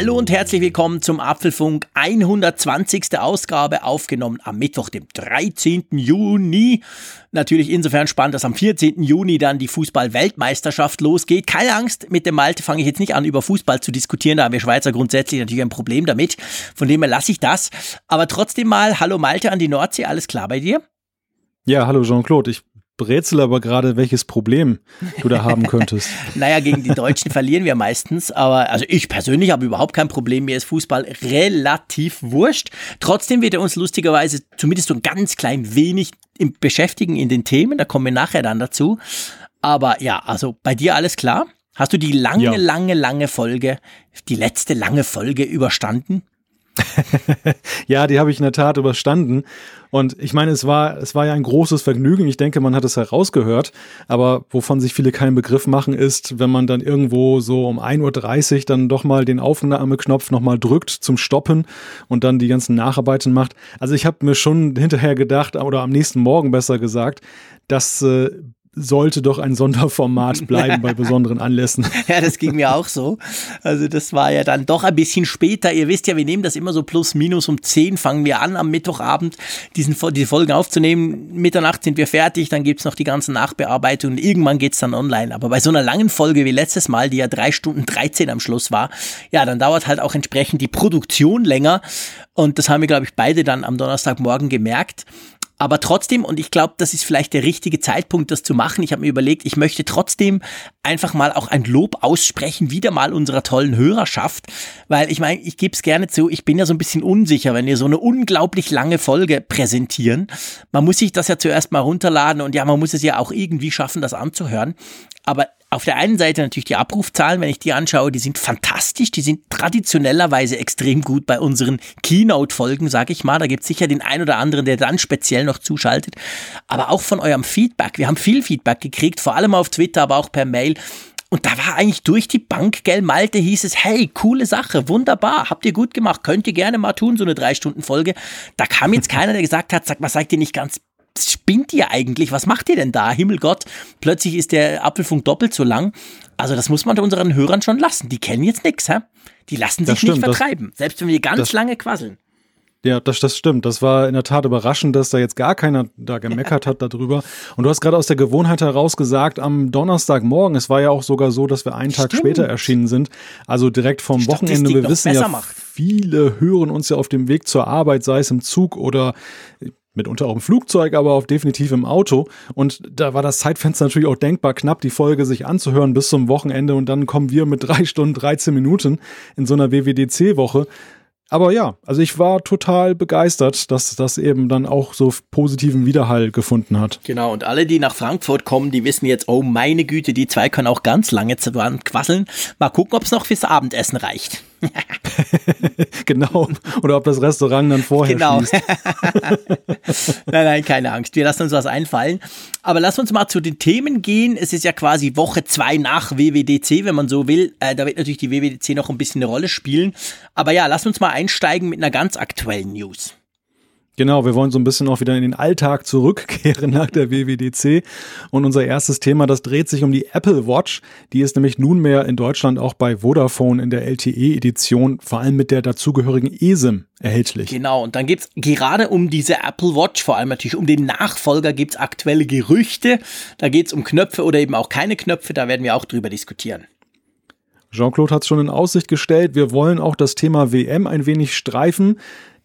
Hallo und herzlich willkommen zum Apfelfunk 120. Ausgabe, aufgenommen am Mittwoch, dem 13. Juni. Natürlich insofern spannend, dass am 14. Juni dann die Fußball-Weltmeisterschaft losgeht. Keine Angst, mit dem Malte fange ich jetzt nicht an, über Fußball zu diskutieren. Da haben wir Schweizer grundsätzlich natürlich ein Problem damit. Von dem her lasse ich das. Aber trotzdem mal, hallo Malte an die Nordsee, alles klar bei dir? Ja, hallo Jean-Claude. Ich rätsel aber gerade, welches Problem du da haben könntest. naja, gegen die Deutschen verlieren wir meistens, aber also ich persönlich habe überhaupt kein Problem. Mir ist Fußball relativ wurscht. Trotzdem wird er uns lustigerweise zumindest so ein ganz klein wenig beschäftigen in den Themen. Da kommen wir nachher dann dazu. Aber ja, also bei dir alles klar? Hast du die lange, ja. lange, lange Folge, die letzte lange Folge überstanden? ja, die habe ich in der Tat überstanden. Und ich meine, es war, es war ja ein großes Vergnügen. Ich denke, man hat es herausgehört. Aber wovon sich viele keinen Begriff machen, ist, wenn man dann irgendwo so um 1.30 Uhr dann doch mal den Aufnahmeknopf nochmal drückt zum Stoppen und dann die ganzen Nacharbeiten macht. Also ich habe mir schon hinterher gedacht, oder am nächsten Morgen besser gesagt, dass äh, sollte doch ein Sonderformat bleiben bei besonderen Anlässen. Ja, das ging mir auch so. Also das war ja dann doch ein bisschen später. Ihr wisst ja, wir nehmen das immer so plus minus um 10 fangen wir an am Mittwochabend diesen, diese Folgen aufzunehmen. Mitternacht sind wir fertig, dann gibt es noch die ganzen Nachbearbeitungen. Irgendwann geht es dann online. Aber bei so einer langen Folge wie letztes Mal, die ja drei Stunden 13 am Schluss war, ja, dann dauert halt auch entsprechend die Produktion länger. Und das haben wir, glaube ich, beide dann am Donnerstagmorgen gemerkt. Aber trotzdem, und ich glaube, das ist vielleicht der richtige Zeitpunkt, das zu machen. Ich habe mir überlegt, ich möchte trotzdem einfach mal auch ein Lob aussprechen, wieder mal unserer tollen Hörerschaft. Weil ich meine, ich gebe es gerne zu, ich bin ja so ein bisschen unsicher, wenn wir so eine unglaublich lange Folge präsentieren. Man muss sich das ja zuerst mal runterladen und ja, man muss es ja auch irgendwie schaffen, das anzuhören. Aber auf der einen Seite natürlich die Abrufzahlen, wenn ich die anschaue, die sind fantastisch, die sind traditionellerweise extrem gut bei unseren Keynote-Folgen, sag ich mal. Da gibt es sicher den einen oder anderen, der dann speziell noch zuschaltet. Aber auch von eurem Feedback. Wir haben viel Feedback gekriegt, vor allem auf Twitter, aber auch per Mail. Und da war eigentlich durch die Bank, gell, Malte, hieß es, hey, coole Sache, wunderbar, habt ihr gut gemacht, könnt ihr gerne mal tun, so eine Drei-Stunden-Folge. Da kam jetzt keiner, der gesagt hat, sag mal, seid ihr nicht ganz spinnt ihr eigentlich? Was macht ihr denn da? Himmelgott, plötzlich ist der Apfelfunk doppelt so lang. Also das muss man unseren Hörern schon lassen. Die kennen jetzt nichts, hä? Die lassen sich stimmt, nicht vertreiben, das, selbst wenn wir ganz lange quasseln. Ja, das, das stimmt. Das war in der Tat überraschend, dass da jetzt gar keiner da gemeckert hat darüber. Und du hast gerade aus der Gewohnheit heraus gesagt, am Donnerstagmorgen, es war ja auch sogar so, dass wir einen Tag stimmt. später erschienen sind. Also direkt vom Wochenende. Wir wissen ja, macht. viele hören uns ja auf dem Weg zur Arbeit, sei es im Zug oder mitunter auch im Flugzeug, aber auch definitiv im Auto. Und da war das Zeitfenster natürlich auch denkbar knapp, die Folge sich anzuhören bis zum Wochenende. Und dann kommen wir mit drei Stunden 13 Minuten in so einer WWDC-Woche. Aber ja, also ich war total begeistert, dass das eben dann auch so positiven Widerhall gefunden hat. Genau, und alle, die nach Frankfurt kommen, die wissen jetzt, oh meine Güte, die zwei können auch ganz lange dran quasseln. Mal gucken, ob es noch fürs Abendessen reicht. genau. Oder ob das Restaurant dann vorher genau. schließt. nein, nein, keine Angst. Wir lassen uns was einfallen. Aber lass uns mal zu den Themen gehen. Es ist ja quasi Woche zwei nach WWDC, wenn man so will. Äh, da wird natürlich die WWDC noch ein bisschen eine Rolle spielen. Aber ja, lass uns mal einsteigen mit einer ganz aktuellen News. Genau, wir wollen so ein bisschen auch wieder in den Alltag zurückkehren nach der WWDC. Und unser erstes Thema, das dreht sich um die Apple Watch. Die ist nämlich nunmehr in Deutschland auch bei Vodafone in der LTE-Edition, vor allem mit der dazugehörigen eSIM erhältlich. Genau, und dann gibt's gerade um diese Apple Watch, vor allem natürlich um den Nachfolger, gibt's aktuelle Gerüchte. Da geht's um Knöpfe oder eben auch keine Knöpfe, da werden wir auch drüber diskutieren. Jean-Claude hat es schon in Aussicht gestellt. Wir wollen auch das Thema WM ein wenig streifen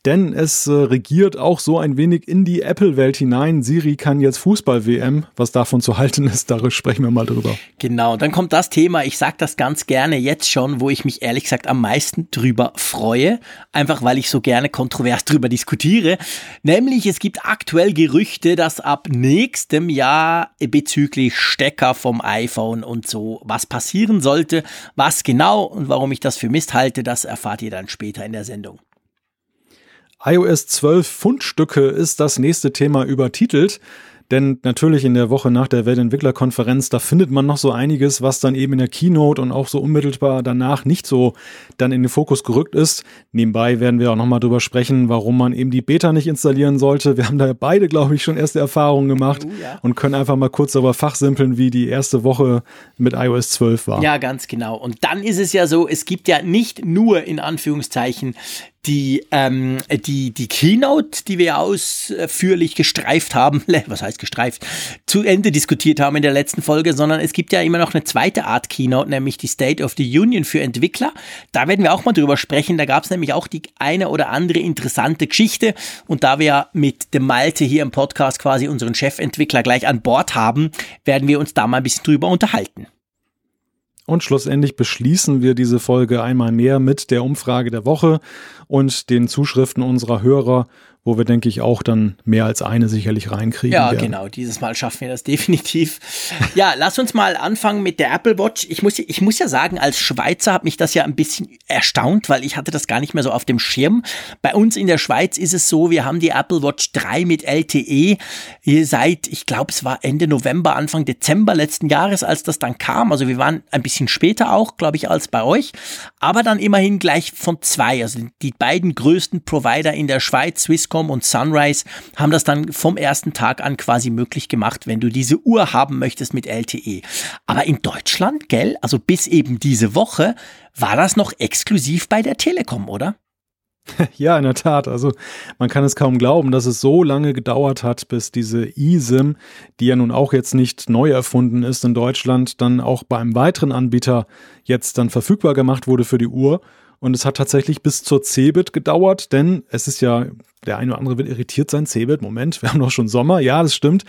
denn es äh, regiert auch so ein wenig in die Apple-Welt hinein. Siri kann jetzt Fußball-WM. Was davon zu halten ist, darüber sprechen wir mal drüber. Genau, dann kommt das Thema, ich sage das ganz gerne jetzt schon, wo ich mich ehrlich gesagt am meisten drüber freue, einfach weil ich so gerne kontrovers drüber diskutiere. Nämlich, es gibt aktuell Gerüchte, dass ab nächstem Jahr bezüglich Stecker vom iPhone und so was passieren sollte. Was genau und warum ich das für Mist halte, das erfahrt ihr dann später in der Sendung iOS 12 Fundstücke ist das nächste Thema übertitelt. Denn natürlich in der Woche nach der Weltentwicklerkonferenz, da findet man noch so einiges, was dann eben in der Keynote und auch so unmittelbar danach nicht so dann in den Fokus gerückt ist. Nebenbei werden wir auch nochmal drüber sprechen, warum man eben die Beta nicht installieren sollte. Wir haben da beide, glaube ich, schon erste Erfahrungen gemacht oh, ja. und können einfach mal kurz darüber fachsimpeln, wie die erste Woche mit iOS 12 war. Ja, ganz genau. Und dann ist es ja so, es gibt ja nicht nur in Anführungszeichen die, ähm, die, die Keynote, die wir ausführlich gestreift haben, was heißt gestreift, zu Ende diskutiert haben in der letzten Folge, sondern es gibt ja immer noch eine zweite Art Keynote, nämlich die State of the Union für Entwickler. Da werden wir auch mal drüber sprechen. Da gab es nämlich auch die eine oder andere interessante Geschichte. Und da wir mit dem Malte hier im Podcast quasi unseren Chefentwickler gleich an Bord haben, werden wir uns da mal ein bisschen drüber unterhalten. Und schlussendlich beschließen wir diese Folge einmal mehr mit der Umfrage der Woche und den Zuschriften unserer Hörer wo wir, denke ich, auch dann mehr als eine sicherlich reinkriegen. Ja, werden. genau. Dieses Mal schaffen wir das definitiv. ja, lass uns mal anfangen mit der Apple Watch. Ich muss, ich muss ja sagen, als Schweizer hat mich das ja ein bisschen erstaunt, weil ich hatte das gar nicht mehr so auf dem Schirm. Bei uns in der Schweiz ist es so, wir haben die Apple Watch 3 mit LTE seit, ich glaube, es war Ende November, Anfang Dezember letzten Jahres, als das dann kam. Also wir waren ein bisschen später auch, glaube ich, als bei euch. Aber dann immerhin gleich von zwei. Also die beiden größten Provider in der Schweiz, Swisscom Swisscom und Sunrise haben das dann vom ersten Tag an quasi möglich gemacht, wenn du diese Uhr haben möchtest mit LTE. Aber in Deutschland, gell, also bis eben diese Woche, war das noch exklusiv bei der Telekom, oder? Ja, in der Tat. Also man kann es kaum glauben, dass es so lange gedauert hat, bis diese eSIM, die ja nun auch jetzt nicht neu erfunden ist in Deutschland, dann auch bei einem weiteren Anbieter jetzt dann verfügbar gemacht wurde für die Uhr. Und es hat tatsächlich bis zur Cebit gedauert, denn es ist ja, der eine oder andere wird irritiert sein, Cebit, Moment, wir haben doch schon Sommer, ja, das stimmt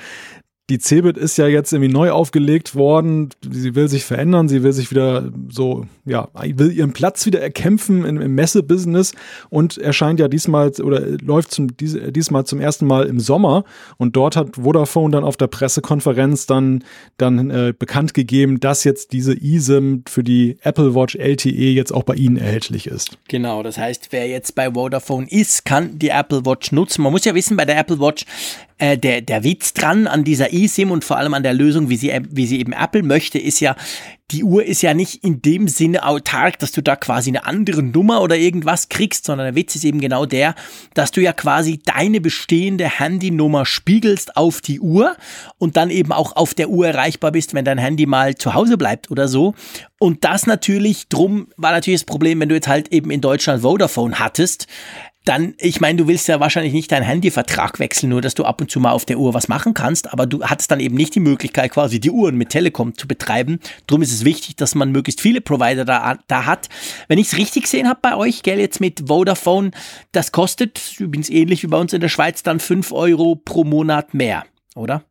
die Cebit ist ja jetzt irgendwie neu aufgelegt worden. Sie will sich verändern, sie will sich wieder so, ja, will ihren Platz wieder erkämpfen im, im Messebusiness und erscheint ja diesmal oder läuft zum, dies, diesmal zum ersten Mal im Sommer. Und dort hat Vodafone dann auf der Pressekonferenz dann, dann äh, bekannt gegeben, dass jetzt diese eSIM für die Apple Watch LTE jetzt auch bei Ihnen erhältlich ist. Genau, das heißt, wer jetzt bei Vodafone ist, kann die Apple Watch nutzen. Man muss ja wissen, bei der Apple Watch äh, der, der Witz dran an dieser eSIM und vor allem an der Lösung, wie sie, wie sie eben Apple möchte, ist ja, die Uhr ist ja nicht in dem Sinne autark, dass du da quasi eine andere Nummer oder irgendwas kriegst, sondern der Witz ist eben genau der, dass du ja quasi deine bestehende Handynummer spiegelst auf die Uhr und dann eben auch auf der Uhr erreichbar bist, wenn dein Handy mal zu Hause bleibt oder so. Und das natürlich, drum war natürlich das Problem, wenn du jetzt halt eben in Deutschland Vodafone hattest, dann, ich meine, du willst ja wahrscheinlich nicht deinen Handyvertrag wechseln, nur dass du ab und zu mal auf der Uhr was machen kannst, aber du hattest dann eben nicht die Möglichkeit, quasi die Uhren mit Telekom zu betreiben. Drum ist es wichtig, dass man möglichst viele Provider da, da hat. Wenn ich es richtig gesehen habe bei euch, gell, jetzt mit Vodafone, das kostet übrigens ähnlich wie bei uns in der Schweiz dann fünf Euro pro Monat mehr, oder?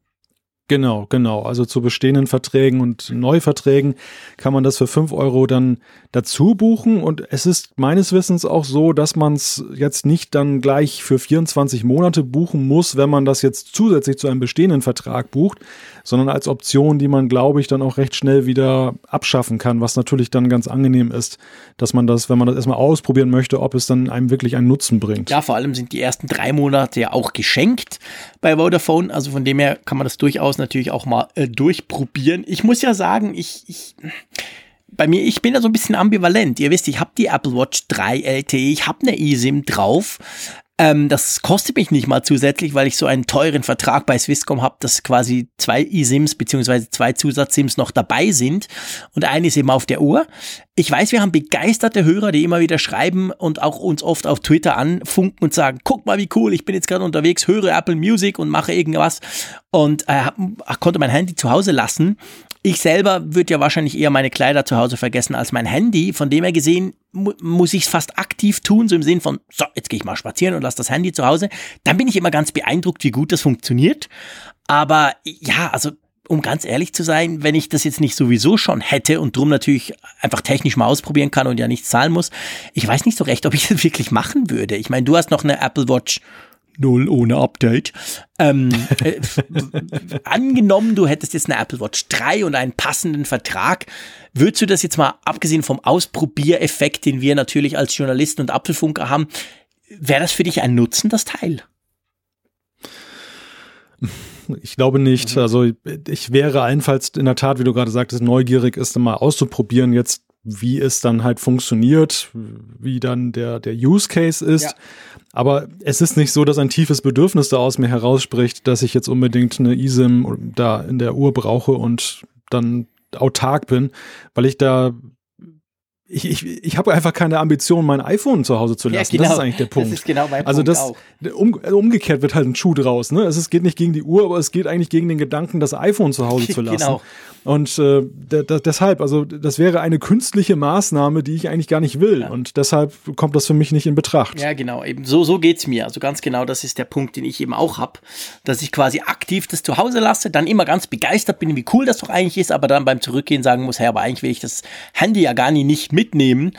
Genau, genau. Also zu bestehenden Verträgen und Neuverträgen kann man das für fünf Euro dann dazu buchen. Und es ist meines Wissens auch so, dass man es jetzt nicht dann gleich für 24 Monate buchen muss, wenn man das jetzt zusätzlich zu einem bestehenden Vertrag bucht, sondern als Option, die man, glaube ich, dann auch recht schnell wieder abschaffen kann, was natürlich dann ganz angenehm ist, dass man das, wenn man das erstmal ausprobieren möchte, ob es dann einem wirklich einen Nutzen bringt. Ja, vor allem sind die ersten drei Monate ja auch geschenkt bei Vodafone. Also von dem her kann man das durchaus durchaus natürlich auch mal äh, durchprobieren. Ich muss ja sagen, ich, ich bei mir, ich bin da so ein bisschen ambivalent. Ihr wisst, ich habe die Apple Watch 3 LTE, ich habe eine eSIM drauf. Ähm, das kostet mich nicht mal zusätzlich, weil ich so einen teuren Vertrag bei Swisscom habe, dass quasi zwei eSIMs beziehungsweise zwei Zusatz-SIMs noch dabei sind und eine ist eben auf der Uhr. Ich weiß, wir haben begeisterte Hörer, die immer wieder schreiben und auch uns oft auf Twitter anfunken und sagen, guck mal, wie cool, ich bin jetzt gerade unterwegs, höre Apple Music und mache irgendwas und äh, konnte mein Handy zu Hause lassen. Ich selber würde ja wahrscheinlich eher meine Kleider zu Hause vergessen als mein Handy. Von dem her gesehen mu muss ich es fast aktiv tun, so im Sinn von, so, jetzt gehe ich mal spazieren und lasse das Handy zu Hause. Dann bin ich immer ganz beeindruckt, wie gut das funktioniert. Aber ja, also um ganz ehrlich zu sein, wenn ich das jetzt nicht sowieso schon hätte und drum natürlich einfach technisch mal ausprobieren kann und ja nichts zahlen muss, ich weiß nicht so recht, ob ich das wirklich machen würde. Ich meine, du hast noch eine Apple Watch null ohne Update. Ähm, äh, angenommen, du hättest jetzt eine Apple Watch 3 und einen passenden Vertrag, würdest du das jetzt mal, abgesehen vom Ausprobiereffekt, den wir natürlich als Journalisten und Apfelfunker haben, wäre das für dich ein Nutzen, das Teil? ich glaube nicht. Mhm. Also ich wäre allenfalls in der Tat, wie du gerade sagtest, neugierig ist, mal auszuprobieren jetzt, wie es dann halt funktioniert, wie dann der, der Use Case ist. Ja. Aber es ist nicht so, dass ein tiefes Bedürfnis da aus mir herausspricht, dass ich jetzt unbedingt eine eSIM da in der Uhr brauche und dann autark bin, weil ich da ich, ich, ich habe einfach keine Ambition, mein iPhone zu Hause zu lassen. Ja, genau. Das ist eigentlich der Punkt. Das ist genau mein also Punkt das, auch. Um, umgekehrt wird halt ein Schuh draus. Ne? Es geht nicht gegen die Uhr, aber es geht eigentlich gegen den Gedanken, das iPhone zu Hause zu lassen. genau. Und äh, deshalb, also das wäre eine künstliche Maßnahme, die ich eigentlich gar nicht will. Ja. Und deshalb kommt das für mich nicht in Betracht. Ja, genau. Eben so, so geht's mir. Also ganz genau, das ist der Punkt, den ich eben auch habe, dass ich quasi aktiv das zu Hause lasse, dann immer ganz begeistert bin, wie cool das doch eigentlich ist, aber dann beim Zurückgehen sagen muss, hey, aber eigentlich will ich das Handy ja gar nicht mitnehmen.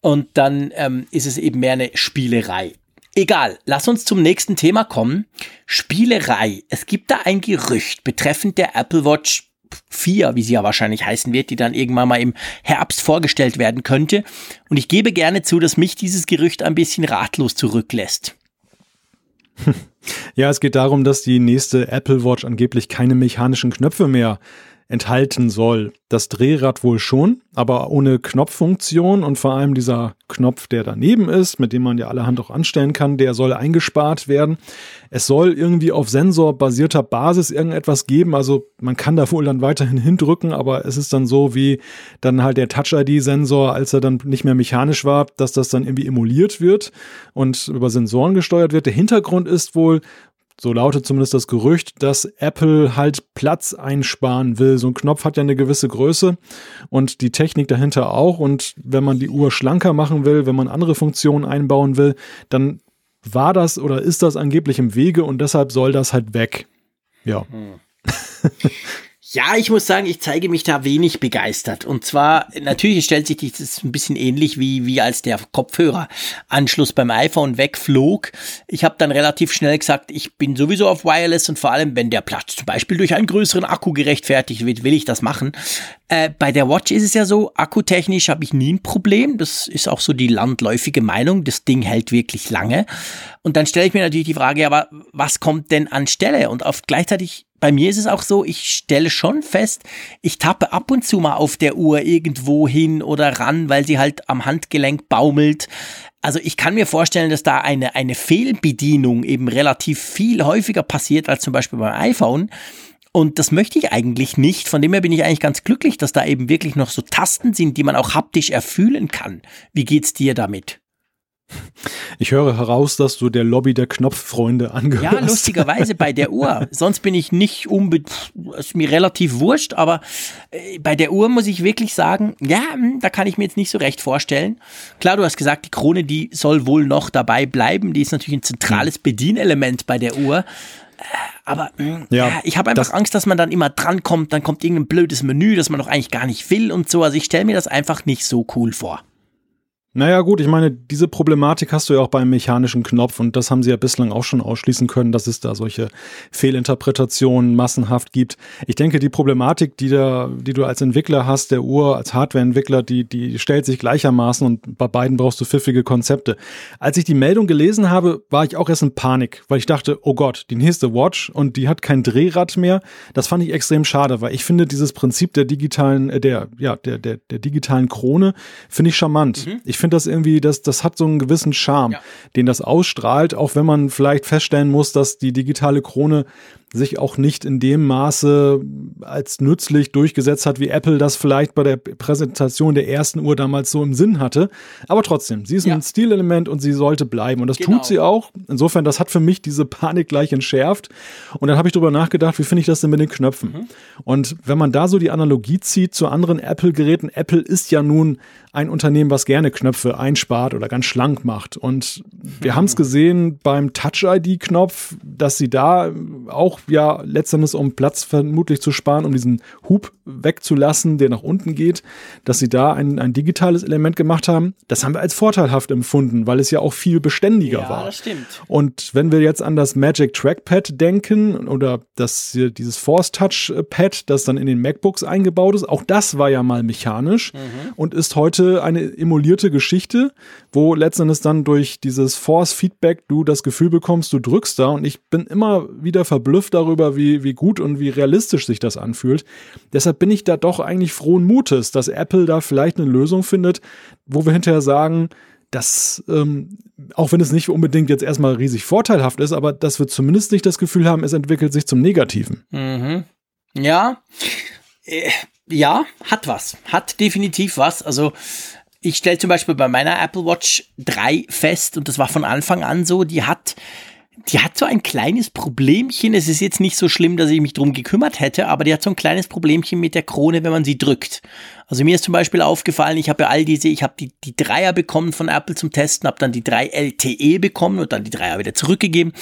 Und dann ähm, ist es eben mehr eine Spielerei. Egal, lass uns zum nächsten Thema kommen. Spielerei. Es gibt da ein Gerücht betreffend der Apple Watch 4, wie sie ja wahrscheinlich heißen wird, die dann irgendwann mal im Herbst vorgestellt werden könnte. Und ich gebe gerne zu, dass mich dieses Gerücht ein bisschen ratlos zurücklässt. Ja, es geht darum, dass die nächste Apple Watch angeblich keine mechanischen Knöpfe mehr enthalten soll. Das Drehrad wohl schon, aber ohne Knopffunktion und vor allem dieser Knopf, der daneben ist, mit dem man ja allerhand auch anstellen kann, der soll eingespart werden. Es soll irgendwie auf sensorbasierter Basis irgendetwas geben, also man kann da wohl dann weiterhin hindrücken, aber es ist dann so wie dann halt der Touch-ID-Sensor, als er dann nicht mehr mechanisch war, dass das dann irgendwie emuliert wird und über Sensoren gesteuert wird. Der Hintergrund ist wohl, so lautet zumindest das Gerücht, dass Apple halt Platz einsparen will. So ein Knopf hat ja eine gewisse Größe und die Technik dahinter auch. Und wenn man die Uhr schlanker machen will, wenn man andere Funktionen einbauen will, dann war das oder ist das angeblich im Wege und deshalb soll das halt weg. Ja. Hm. Ja, ich muss sagen, ich zeige mich da wenig begeistert. Und zwar, natürlich stellt sich das ein bisschen ähnlich wie, wie als der Kopfhöreranschluss beim iPhone wegflog. Ich habe dann relativ schnell gesagt, ich bin sowieso auf Wireless und vor allem, wenn der Platz zum Beispiel durch einen größeren Akku gerechtfertigt wird, will ich das machen. Äh, bei der Watch ist es ja so, akkutechnisch habe ich nie ein Problem. Das ist auch so die landläufige Meinung. Das Ding hält wirklich lange. Und dann stelle ich mir natürlich die Frage, aber was kommt denn anstelle? Und auf gleichzeitig bei mir ist es auch so, ich stelle schon fest, ich tappe ab und zu mal auf der Uhr irgendwo hin oder ran, weil sie halt am Handgelenk baumelt. Also ich kann mir vorstellen, dass da eine, eine Fehlbedienung eben relativ viel häufiger passiert als zum Beispiel beim iPhone. Und das möchte ich eigentlich nicht. Von dem her bin ich eigentlich ganz glücklich, dass da eben wirklich noch so Tasten sind, die man auch haptisch erfühlen kann. Wie geht's dir damit? Ich höre heraus, dass du der Lobby der Knopffreunde angehörst. Ja, lustigerweise bei der Uhr. Sonst bin ich nicht unbedingt, ist mir relativ wurscht, aber äh, bei der Uhr muss ich wirklich sagen, ja, hm, da kann ich mir jetzt nicht so recht vorstellen. Klar, du hast gesagt, die Krone, die soll wohl noch dabei bleiben. Die ist natürlich ein zentrales Bedienelement bei der Uhr. Aber hm, ja, ja, ich habe einfach Angst, dass man dann immer drankommt, dann kommt irgendein blödes Menü, das man doch eigentlich gar nicht will und so. Also ich stelle mir das einfach nicht so cool vor. Naja, gut, ich meine, diese Problematik hast du ja auch beim mechanischen Knopf und das haben sie ja bislang auch schon ausschließen können, dass es da solche Fehlinterpretationen massenhaft gibt. Ich denke, die Problematik, die, da, die du als Entwickler hast, der Uhr, als Hardwareentwickler, die, die stellt sich gleichermaßen und bei beiden brauchst du pfiffige Konzepte. Als ich die Meldung gelesen habe, war ich auch erst in Panik, weil ich dachte, oh Gott, die nächste Watch und die hat kein Drehrad mehr. Das fand ich extrem schade, weil ich finde dieses Prinzip der digitalen, äh, der, ja, der, der, der digitalen Krone, finde ich charmant. Mhm. Ich finde das irgendwie, das, das hat so einen gewissen Charme, ja. den das ausstrahlt, auch wenn man vielleicht feststellen muss, dass die digitale Krone sich auch nicht in dem Maße als nützlich durchgesetzt hat, wie Apple das vielleicht bei der Präsentation der ersten Uhr damals so im Sinn hatte. Aber trotzdem, sie ist ja. ein Stilelement und sie sollte bleiben. Und das genau. tut sie auch. Insofern, das hat für mich diese Panik gleich entschärft. Und dann habe ich darüber nachgedacht, wie finde ich das denn mit den Knöpfen? Mhm. Und wenn man da so die Analogie zieht zu anderen Apple-Geräten, Apple ist ja nun ein Unternehmen, was gerne Knöpfe einspart oder ganz schlank macht. Und wir mhm. haben es gesehen beim Touch-ID-Knopf, dass sie da auch ja letztendlich, um Platz vermutlich zu sparen, um diesen Hub wegzulassen, der nach unten geht, dass sie da ein, ein digitales Element gemacht haben. Das haben wir als vorteilhaft empfunden, weil es ja auch viel beständiger ja, war. Ja, das stimmt. Und wenn wir jetzt an das Magic Trackpad denken oder das, dieses Force Touch Pad, das dann in den MacBooks eingebaut ist, auch das war ja mal mechanisch mhm. und ist heute eine emulierte Geschichte, wo letztendlich dann durch dieses Force Feedback du das Gefühl bekommst, du drückst da und ich bin immer wieder verblüfft, darüber, wie, wie gut und wie realistisch sich das anfühlt. Deshalb bin ich da doch eigentlich frohen Mutes, dass Apple da vielleicht eine Lösung findet, wo wir hinterher sagen, dass, ähm, auch wenn es nicht unbedingt jetzt erstmal riesig vorteilhaft ist, aber dass wir zumindest nicht das Gefühl haben, es entwickelt sich zum Negativen. Mhm. Ja, äh, ja, hat was. Hat definitiv was. Also, ich stelle zum Beispiel bei meiner Apple Watch 3 fest, und das war von Anfang an so, die hat die hat so ein kleines Problemchen. Es ist jetzt nicht so schlimm, dass ich mich drum gekümmert hätte, aber die hat so ein kleines Problemchen mit der Krone, wenn man sie drückt. Also mir ist zum Beispiel aufgefallen, ich habe ja all diese, ich habe die, die Dreier bekommen von Apple zum Testen, habe dann die 3 LTE bekommen und dann die Dreier wieder zurückgegeben.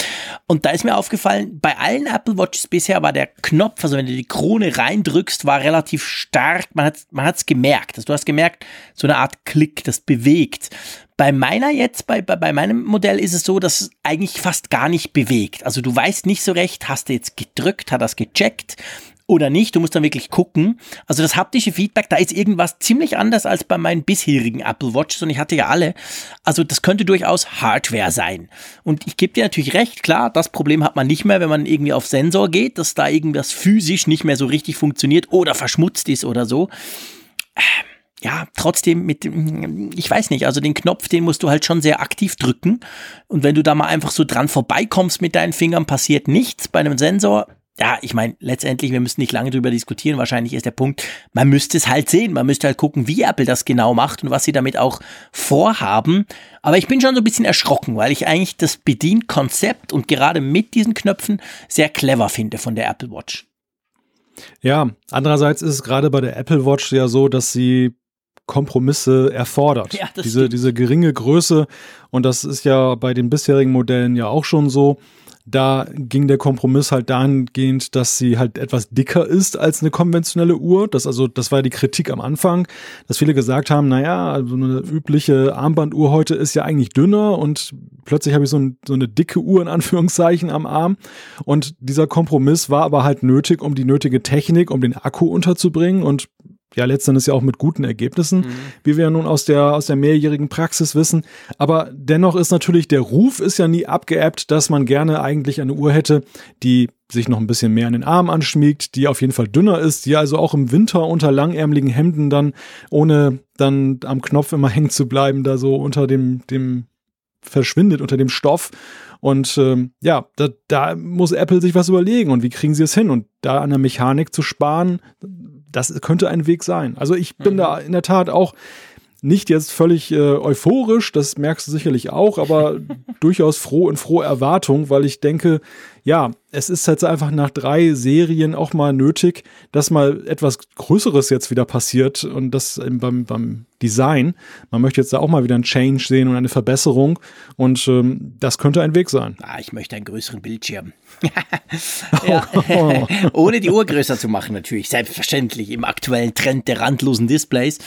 Und da ist mir aufgefallen, bei allen Apple Watches bisher war der Knopf, also wenn du die Krone reindrückst, war relativ stark. Man hat man hat's gemerkt. Also du hast gemerkt, so eine Art Klick, das bewegt. Bei meiner jetzt, bei, bei, bei meinem Modell ist es so, dass es eigentlich fast gar nicht bewegt. Also du weißt nicht so recht, hast du jetzt gedrückt, hat das gecheckt oder nicht. Du musst dann wirklich gucken. Also das haptische Feedback, da ist irgendwas ziemlich anders als bei meinen bisherigen Apple Watches und ich hatte ja alle. Also das könnte durchaus Hardware sein. Und ich gebe dir natürlich recht, klar, das Problem hat man nicht mehr, wenn man irgendwie auf Sensor geht, dass da irgendwas physisch nicht mehr so richtig funktioniert oder verschmutzt ist oder so. Ähm ja, trotzdem mit, ich weiß nicht, also den Knopf, den musst du halt schon sehr aktiv drücken. Und wenn du da mal einfach so dran vorbeikommst mit deinen Fingern, passiert nichts. Bei einem Sensor, ja, ich meine, letztendlich, wir müssen nicht lange drüber diskutieren. Wahrscheinlich ist der Punkt, man müsste es halt sehen. Man müsste halt gucken, wie Apple das genau macht und was sie damit auch vorhaben. Aber ich bin schon so ein bisschen erschrocken, weil ich eigentlich das Bedienkonzept und gerade mit diesen Knöpfen sehr clever finde von der Apple Watch. Ja, andererseits ist es gerade bei der Apple Watch ja so, dass sie Kompromisse erfordert. Ja, diese, diese geringe Größe, und das ist ja bei den bisherigen Modellen ja auch schon so, da ging der Kompromiss halt dahingehend, dass sie halt etwas dicker ist als eine konventionelle Uhr. Das also, das war die Kritik am Anfang, dass viele gesagt haben, naja, also eine übliche Armbanduhr heute ist ja eigentlich dünner und plötzlich habe ich so, ein, so eine dicke Uhr in Anführungszeichen am Arm. Und dieser Kompromiss war aber halt nötig, um die nötige Technik, um den Akku unterzubringen. Und ja letztendlich ja auch mit guten Ergebnissen, mhm. wie wir ja nun aus der, aus der mehrjährigen Praxis wissen. Aber dennoch ist natürlich der Ruf ist ja nie abgeebbt, dass man gerne eigentlich eine Uhr hätte, die sich noch ein bisschen mehr an den Arm anschmiegt, die auf jeden Fall dünner ist, die also auch im Winter unter langärmeligen Hemden dann, ohne dann am Knopf immer hängen zu bleiben, da so unter dem, dem verschwindet, unter dem Stoff. Und ähm, ja, da, da muss Apple sich was überlegen und wie kriegen sie es hin? Und da an der Mechanik zu sparen, das könnte ein Weg sein. Also ich bin mhm. da in der Tat auch nicht jetzt völlig äh, euphorisch, das merkst du sicherlich auch, aber durchaus froh in frohe Erwartung, weil ich denke, ja, es ist jetzt einfach nach drei Serien auch mal nötig, dass mal etwas Größeres jetzt wieder passiert und das beim, beim Design. Man möchte jetzt da auch mal wieder einen Change sehen und eine Verbesserung und ähm, das könnte ein Weg sein. Ah, ich möchte einen größeren Bildschirm. ja. oh. Ohne die Uhr größer zu machen natürlich, selbstverständlich im aktuellen Trend der randlosen Displays.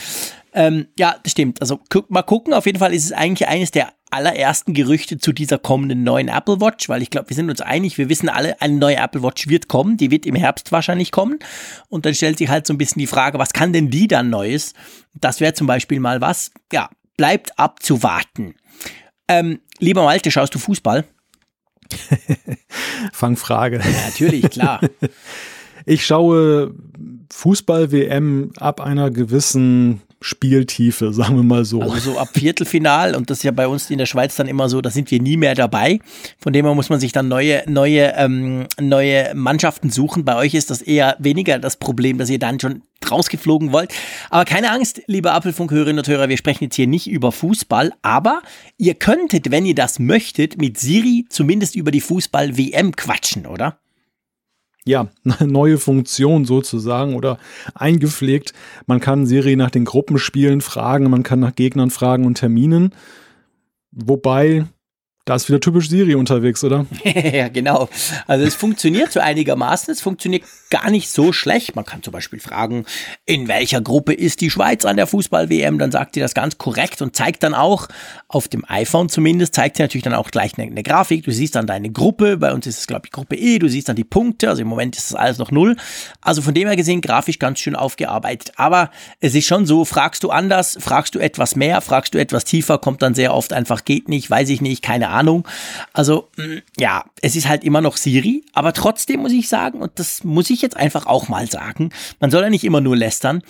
Ähm, ja, das stimmt. Also guck, mal gucken. Auf jeden Fall ist es eigentlich eines der allerersten Gerüchte zu dieser kommenden neuen Apple Watch, weil ich glaube, wir sind uns einig, wir wissen alle, eine neue Apple Watch wird kommen, die wird im Herbst wahrscheinlich kommen. Und dann stellt sich halt so ein bisschen die Frage, was kann denn die dann Neues? Das wäre zum Beispiel mal was, ja, bleibt abzuwarten. Ähm, lieber Malte, schaust du Fußball? Fangfrage. Ja, natürlich, klar. Ich schaue Fußball-WM ab einer gewissen Spieltiefe, sagen wir mal so. Also so ab Viertelfinal und das ist ja bei uns in der Schweiz dann immer so, da sind wir nie mehr dabei. Von dem her muss man sich dann neue, neue, ähm, neue Mannschaften suchen. Bei euch ist das eher weniger das Problem, dass ihr dann schon rausgeflogen wollt. Aber keine Angst, liebe Apfelfunk-Hörerinnen und Hörer, wir sprechen jetzt hier nicht über Fußball, aber ihr könntet, wenn ihr das möchtet, mit Siri zumindest über die Fußball-WM quatschen, oder? Ja, neue Funktion sozusagen oder eingepflegt. Man kann Siri nach den Gruppenspielen fragen, man kann nach Gegnern fragen und Terminen. Wobei da ist wieder typisch Siri unterwegs, oder? ja, genau. Also es funktioniert so einigermaßen. Es funktioniert gar nicht so schlecht. Man kann zum Beispiel fragen, in welcher Gruppe ist die Schweiz an der Fußball-WM? Dann sagt sie das ganz korrekt und zeigt dann auch, auf dem iPhone zumindest, zeigt sie natürlich dann auch gleich eine, eine Grafik. Du siehst dann deine Gruppe. Bei uns ist es, glaube ich, Gruppe E. Du siehst dann die Punkte. Also im Moment ist das alles noch null. Also von dem her gesehen, grafisch ganz schön aufgearbeitet. Aber es ist schon so, fragst du anders, fragst du etwas mehr, fragst du etwas tiefer, kommt dann sehr oft einfach, geht nicht, weiß ich nicht, keine Ahnung Ahnung. Also mm, ja, es ist halt immer noch Siri, aber trotzdem muss ich sagen, und das muss ich jetzt einfach auch mal sagen, man soll ja nicht immer nur lästern,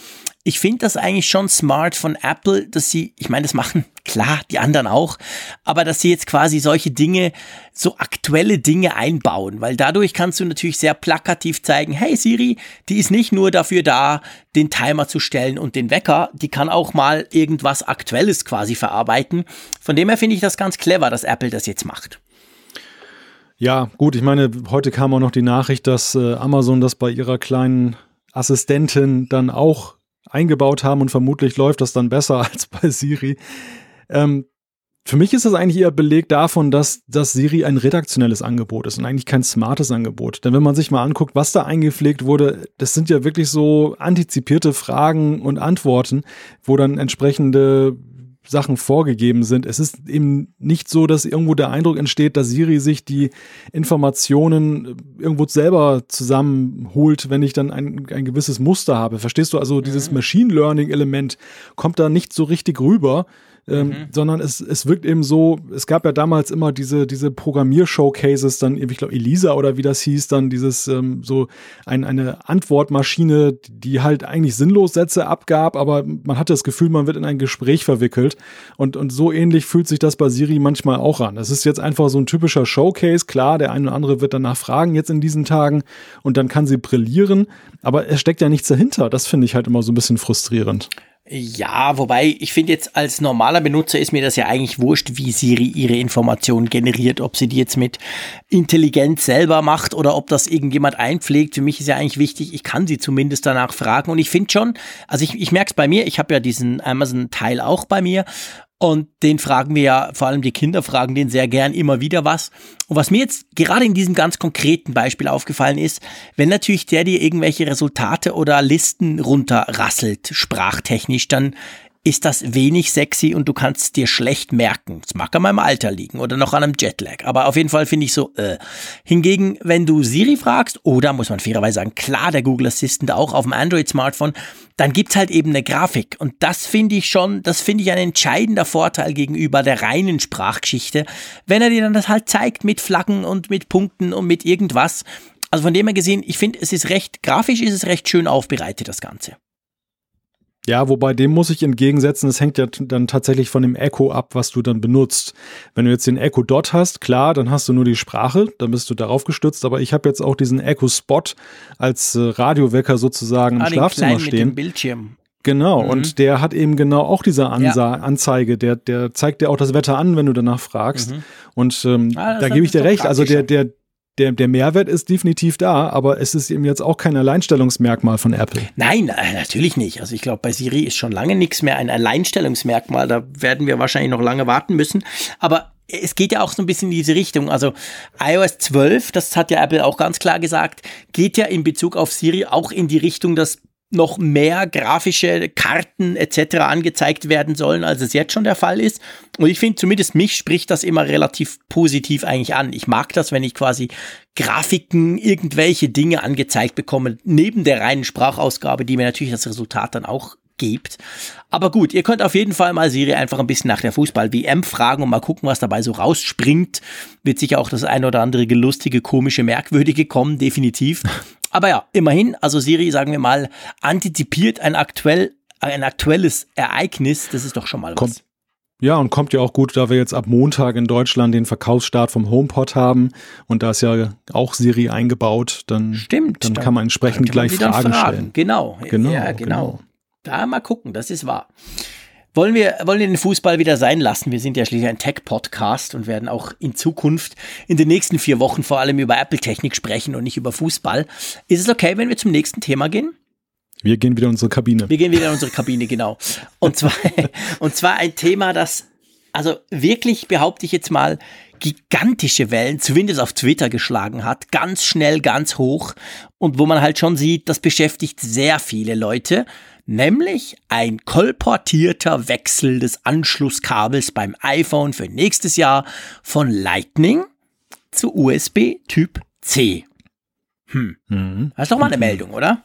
ich finde das eigentlich schon smart von Apple, dass sie, ich meine, das machen klar die anderen auch, aber dass sie jetzt quasi solche Dinge, so aktuelle Dinge einbauen, weil dadurch kannst du natürlich sehr plakativ zeigen, hey Siri, die ist nicht nur dafür da, den Timer zu stellen und den Wecker, die kann auch mal irgendwas Aktuelles quasi verarbeiten. Von dem her finde ich das ganz clever, dass Apple das jetzt macht. Ja, gut, ich meine, heute kam auch noch die Nachricht, dass äh, Amazon das bei ihrer kleinen Assistentin dann auch eingebaut haben und vermutlich läuft das dann besser als bei Siri. Ähm, für mich ist das eigentlich eher Beleg davon, dass, dass Siri ein redaktionelles Angebot ist und eigentlich kein smartes Angebot. Denn wenn man sich mal anguckt, was da eingepflegt wurde, das sind ja wirklich so antizipierte Fragen und Antworten, wo dann entsprechende Sachen vorgegeben sind. Es ist eben nicht so, dass irgendwo der Eindruck entsteht, dass Siri sich die Informationen irgendwo selber zusammenholt, wenn ich dann ein, ein gewisses Muster habe. Verstehst du? Also dieses mhm. Machine Learning Element kommt da nicht so richtig rüber ähm, mhm. sondern es, es wirkt eben so, es gab ja damals immer diese, diese Programmier-Showcases, dann, ich glaube, Elisa oder wie das hieß, dann dieses ähm, so ein, eine Antwortmaschine, die halt eigentlich sinnlos Sätze abgab, aber man hatte das Gefühl, man wird in ein Gespräch verwickelt. Und, und so ähnlich fühlt sich das bei Siri manchmal auch an. Es ist jetzt einfach so ein typischer Showcase, klar, der eine oder andere wird danach fragen jetzt in diesen Tagen und dann kann sie brillieren, aber es steckt ja nichts dahinter. Das finde ich halt immer so ein bisschen frustrierend. Ja, wobei ich finde jetzt als normaler Benutzer ist mir das ja eigentlich wurscht, wie Siri ihre Informationen generiert, ob sie die jetzt mit Intelligenz selber macht oder ob das irgendjemand einpflegt. Für mich ist ja eigentlich wichtig, ich kann sie zumindest danach fragen und ich finde schon, also ich, ich merke es bei mir, ich habe ja diesen Amazon-Teil auch bei mir und den fragen wir ja, vor allem die Kinder fragen den sehr gern immer wieder was. Und was mir jetzt gerade in diesem ganz konkreten Beispiel aufgefallen ist, wenn natürlich der dir irgendwelche Resultate oder Listen runterrasselt, sprachtechnisch, dann ist das wenig sexy und du kannst dir schlecht merken. Das mag an meinem Alter liegen oder noch an einem Jetlag. Aber auf jeden Fall finde ich so, äh. Hingegen, wenn du Siri fragst, oder muss man fairerweise sagen, klar, der Google Assistant auch auf dem Android-Smartphone, dann gibt's halt eben eine Grafik. Und das finde ich schon, das finde ich ein entscheidender Vorteil gegenüber der reinen Sprachgeschichte, wenn er dir dann das halt zeigt mit Flaggen und mit Punkten und mit irgendwas. Also von dem her gesehen, ich finde, es ist recht, grafisch ist es recht schön aufbereitet, das Ganze. Ja, wobei dem muss ich entgegensetzen, es hängt ja dann tatsächlich von dem Echo ab, was du dann benutzt. Wenn du jetzt den Echo Dot hast, klar, dann hast du nur die Sprache, dann bist du darauf gestützt, aber ich habe jetzt auch diesen Echo Spot als äh, Radiowecker sozusagen ah, im Schlafzimmer stehen. Mit dem Bildschirm. Genau, mhm. und der hat eben genau auch diese Ansa ja. Anzeige, der, der zeigt dir auch das Wetter an, wenn du danach fragst. Mhm. Und ähm, ah, da gebe ich dir recht, also der, der, der, der Mehrwert ist definitiv da, aber es ist eben jetzt auch kein Alleinstellungsmerkmal von Apple. Nein, äh, natürlich nicht. Also ich glaube, bei Siri ist schon lange nichts mehr ein Alleinstellungsmerkmal. Da werden wir wahrscheinlich noch lange warten müssen. Aber es geht ja auch so ein bisschen in diese Richtung. Also iOS 12, das hat ja Apple auch ganz klar gesagt, geht ja in Bezug auf Siri auch in die Richtung, dass noch mehr grafische Karten etc. angezeigt werden sollen, als es jetzt schon der Fall ist. Und ich finde, zumindest mich spricht das immer relativ positiv eigentlich an. Ich mag das, wenn ich quasi Grafiken, irgendwelche Dinge angezeigt bekomme, neben der reinen Sprachausgabe, die mir natürlich das Resultat dann auch gibt. Aber gut, ihr könnt auf jeden Fall mal Siri einfach ein bisschen nach der Fußball-WM fragen und mal gucken, was dabei so rausspringt. Wird sicher auch das eine oder andere lustige, komische, merkwürdige kommen, definitiv. Aber ja, immerhin, also Siri, sagen wir mal, antizipiert ein aktuell, ein aktuelles Ereignis. Das ist doch schon mal was. Kommt. Ja, und kommt ja auch gut, da wir jetzt ab Montag in Deutschland den Verkaufsstart vom HomePod haben und da ist ja auch Siri eingebaut, dann, Stimmt, dann, dann kann man entsprechend gleich Fragen, fragen, stellen. Genau, genau, ja, genau. genau. Da mal gucken, das ist wahr. Wollen wir, wollen wir den Fußball wieder sein lassen? Wir sind ja schließlich ein Tech-Podcast und werden auch in Zukunft in den nächsten vier Wochen vor allem über Apple-Technik sprechen und nicht über Fußball. Ist es okay, wenn wir zum nächsten Thema gehen? Wir gehen wieder in unsere Kabine. Wir gehen wieder in unsere Kabine, genau. Und zwar, und zwar ein Thema, das, also wirklich behaupte ich jetzt mal, gigantische Wellen, zumindest auf Twitter geschlagen hat, ganz schnell, ganz hoch und wo man halt schon sieht, das beschäftigt sehr viele Leute nämlich ein kolportierter Wechsel des Anschlusskabels beim iPhone für nächstes Jahr von Lightning zu USB Typ C. Hm. Mhm. Das ist doch mal eine Meldung, oder?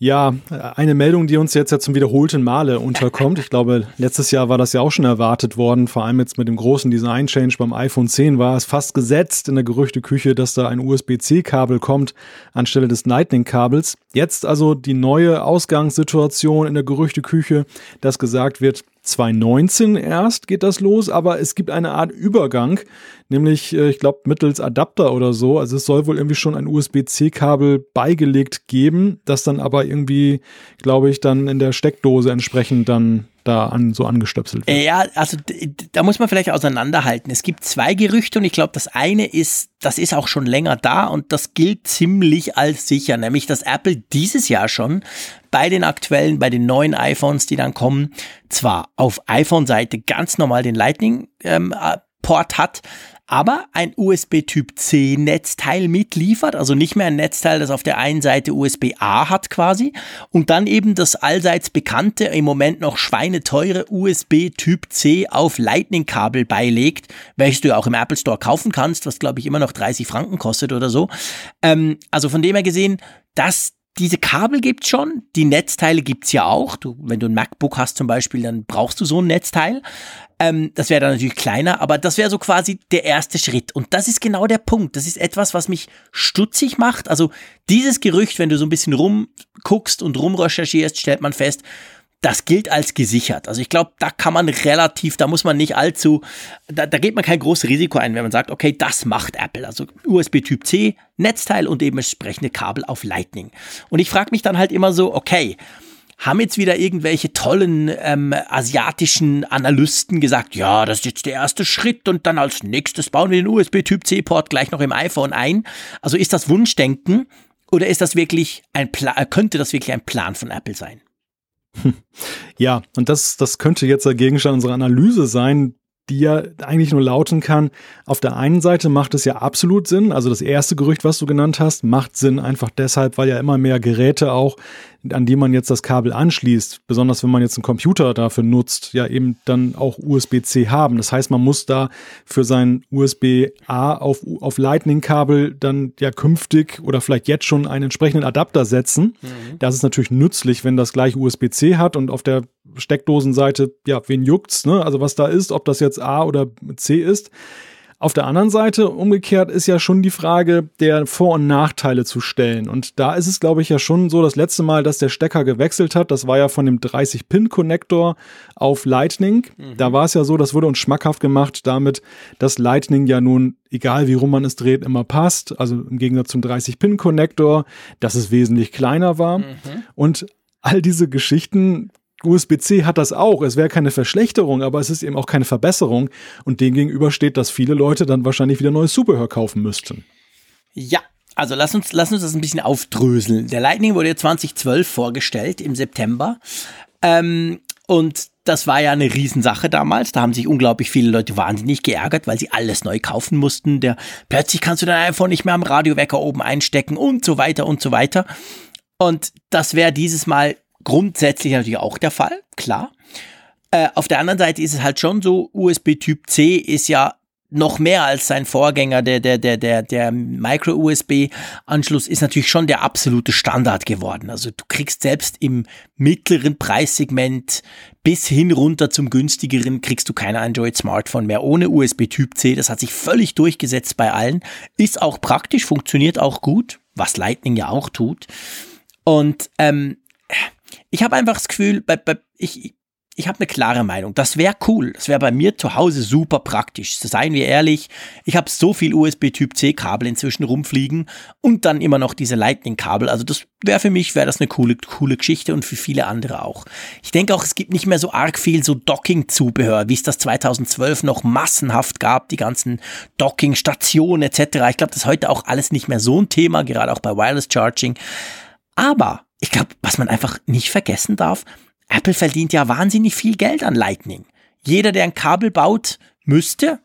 Ja, eine Meldung, die uns jetzt ja zum wiederholten Male unterkommt. Ich glaube, letztes Jahr war das ja auch schon erwartet worden, vor allem jetzt mit dem großen Design-Change beim iPhone 10 war es fast gesetzt in der Gerüchteküche, dass da ein USB-C-Kabel kommt anstelle des Lightning-Kabels. Jetzt also die neue Ausgangssituation in der Gerüchteküche, dass gesagt wird, 2019 erst geht das los, aber es gibt eine Art Übergang, nämlich, äh, ich glaube, mittels Adapter oder so. Also es soll wohl irgendwie schon ein USB-C-Kabel beigelegt geben, das dann aber irgendwie, glaube ich, dann in der Steckdose entsprechend dann da an, so angestöpselt wird. Ja, also da muss man vielleicht auseinanderhalten. Es gibt zwei Gerüchte und ich glaube, das eine ist, das ist auch schon länger da und das gilt ziemlich als sicher, nämlich dass Apple dieses Jahr schon bei den aktuellen, bei den neuen iPhones, die dann kommen, zwar auf iPhone-Seite ganz normal den Lightning-Port ähm, hat, aber ein USB-Typ-C-Netzteil mitliefert, also nicht mehr ein Netzteil, das auf der einen Seite USB-A hat quasi und dann eben das allseits bekannte, im Moment noch schweineteure USB-Typ-C auf Lightning-Kabel beilegt, welches du ja auch im Apple Store kaufen kannst, was glaube ich immer noch 30 Franken kostet oder so. Ähm, also von dem her gesehen, dass diese Kabel gibt's schon, die Netzteile gibt's ja auch. Du, wenn du ein MacBook hast zum Beispiel, dann brauchst du so ein Netzteil. Ähm, das wäre dann natürlich kleiner, aber das wäre so quasi der erste Schritt. Und das ist genau der Punkt. Das ist etwas, was mich stutzig macht. Also dieses Gerücht, wenn du so ein bisschen rumguckst und rumrecherchierst, stellt man fest, das gilt als gesichert. Also ich glaube, da kann man relativ, da muss man nicht allzu, da, da geht man kein großes Risiko ein, wenn man sagt, okay, das macht Apple. Also USB Typ C, Netzteil und eben entsprechende Kabel auf Lightning. Und ich frage mich dann halt immer so, okay, haben jetzt wieder irgendwelche tollen ähm, asiatischen Analysten gesagt, ja, das ist jetzt der erste Schritt und dann als nächstes bauen wir den USB Typ C Port gleich noch im iPhone ein. Also ist das Wunschdenken oder ist das wirklich ein Plan, könnte das wirklich ein Plan von Apple sein? Ja, und das, das könnte jetzt der Gegenstand unserer Analyse sein, die ja eigentlich nur lauten kann, auf der einen Seite macht es ja absolut Sinn, also das erste Gerücht, was du genannt hast, macht Sinn einfach deshalb, weil ja immer mehr Geräte auch an die man jetzt das Kabel anschließt, besonders wenn man jetzt einen Computer dafür nutzt, ja eben dann auch USB-C haben. Das heißt, man muss da für sein USB-A auf, auf Lightning-Kabel dann ja künftig oder vielleicht jetzt schon einen entsprechenden Adapter setzen. Mhm. Das ist natürlich nützlich, wenn das gleich USB-C hat und auf der Steckdosenseite, ja, wen juckt's, ne? Also was da ist, ob das jetzt A oder C ist. Auf der anderen Seite, umgekehrt, ist ja schon die Frage der Vor- und Nachteile zu stellen. Und da ist es, glaube ich, ja schon so, das letzte Mal, dass der Stecker gewechselt hat, das war ja von dem 30-Pin-Connector auf Lightning. Mhm. Da war es ja so, das wurde uns schmackhaft gemacht damit, dass Lightning ja nun, egal wie rum man es dreht, immer passt. Also im Gegensatz zum 30-Pin-Connector, dass es wesentlich kleiner war. Mhm. Und all diese Geschichten USB-C hat das auch. Es wäre keine Verschlechterung, aber es ist eben auch keine Verbesserung. Und dem gegenüber steht, dass viele Leute dann wahrscheinlich wieder neues Zubehör kaufen müssten. Ja, also lass uns, lass uns das ein bisschen aufdröseln. Der Lightning wurde 2012 vorgestellt im September. Ähm, und das war ja eine Riesensache damals. Da haben sich unglaublich viele Leute wahnsinnig geärgert, weil sie alles neu kaufen mussten. Der, plötzlich kannst du dein iPhone nicht mehr am Radiowecker oben einstecken und so weiter und so weiter. Und das wäre dieses Mal grundsätzlich natürlich auch der Fall, klar. Äh, auf der anderen Seite ist es halt schon so, USB Typ C ist ja noch mehr als sein Vorgänger, der, der, der, der, der Micro-USB-Anschluss ist natürlich schon der absolute Standard geworden. Also du kriegst selbst im mittleren Preissegment bis hin runter zum günstigeren kriegst du kein Android-Smartphone mehr ohne USB Typ C. Das hat sich völlig durchgesetzt bei allen. Ist auch praktisch, funktioniert auch gut, was Lightning ja auch tut. Und ähm, ich habe einfach das Gefühl, bei, bei, ich, ich habe eine klare Meinung. Das wäre cool. Das wäre bei mir zu Hause super praktisch. Seien wir ehrlich, ich habe so viel USB-Typ-C-Kabel inzwischen rumfliegen und dann immer noch diese Lightning-Kabel. Also das wäre für mich, wäre das eine coole, coole Geschichte und für viele andere auch. Ich denke auch, es gibt nicht mehr so arg viel so Docking-Zubehör, wie es das 2012 noch massenhaft gab, die ganzen Docking-Stationen etc. Ich glaube, das ist heute auch alles nicht mehr so ein Thema, gerade auch bei Wireless Charging. Aber ich glaube, was man einfach nicht vergessen darf, Apple verdient ja wahnsinnig viel Geld an Lightning. Jeder, der ein Kabel baut, müsste,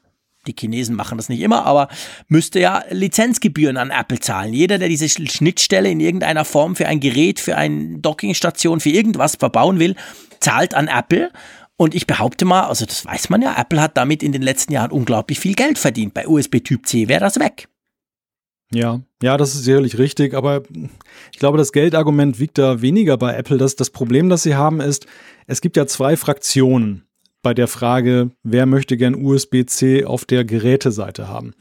die Chinesen machen das nicht immer, aber müsste ja Lizenzgebühren an Apple zahlen. Jeder, der diese Schnittstelle in irgendeiner Form für ein Gerät, für eine Dockingstation, für irgendwas verbauen will, zahlt an Apple. Und ich behaupte mal, also das weiß man ja, Apple hat damit in den letzten Jahren unglaublich viel Geld verdient. Bei USB Typ C wäre das weg. Ja, ja, das ist sicherlich richtig, aber ich glaube, das Geldargument wiegt da weniger bei Apple. Das, das Problem, das sie haben, ist, es gibt ja zwei Fraktionen bei der Frage, wer möchte gern USB-C auf der Geräteseite haben.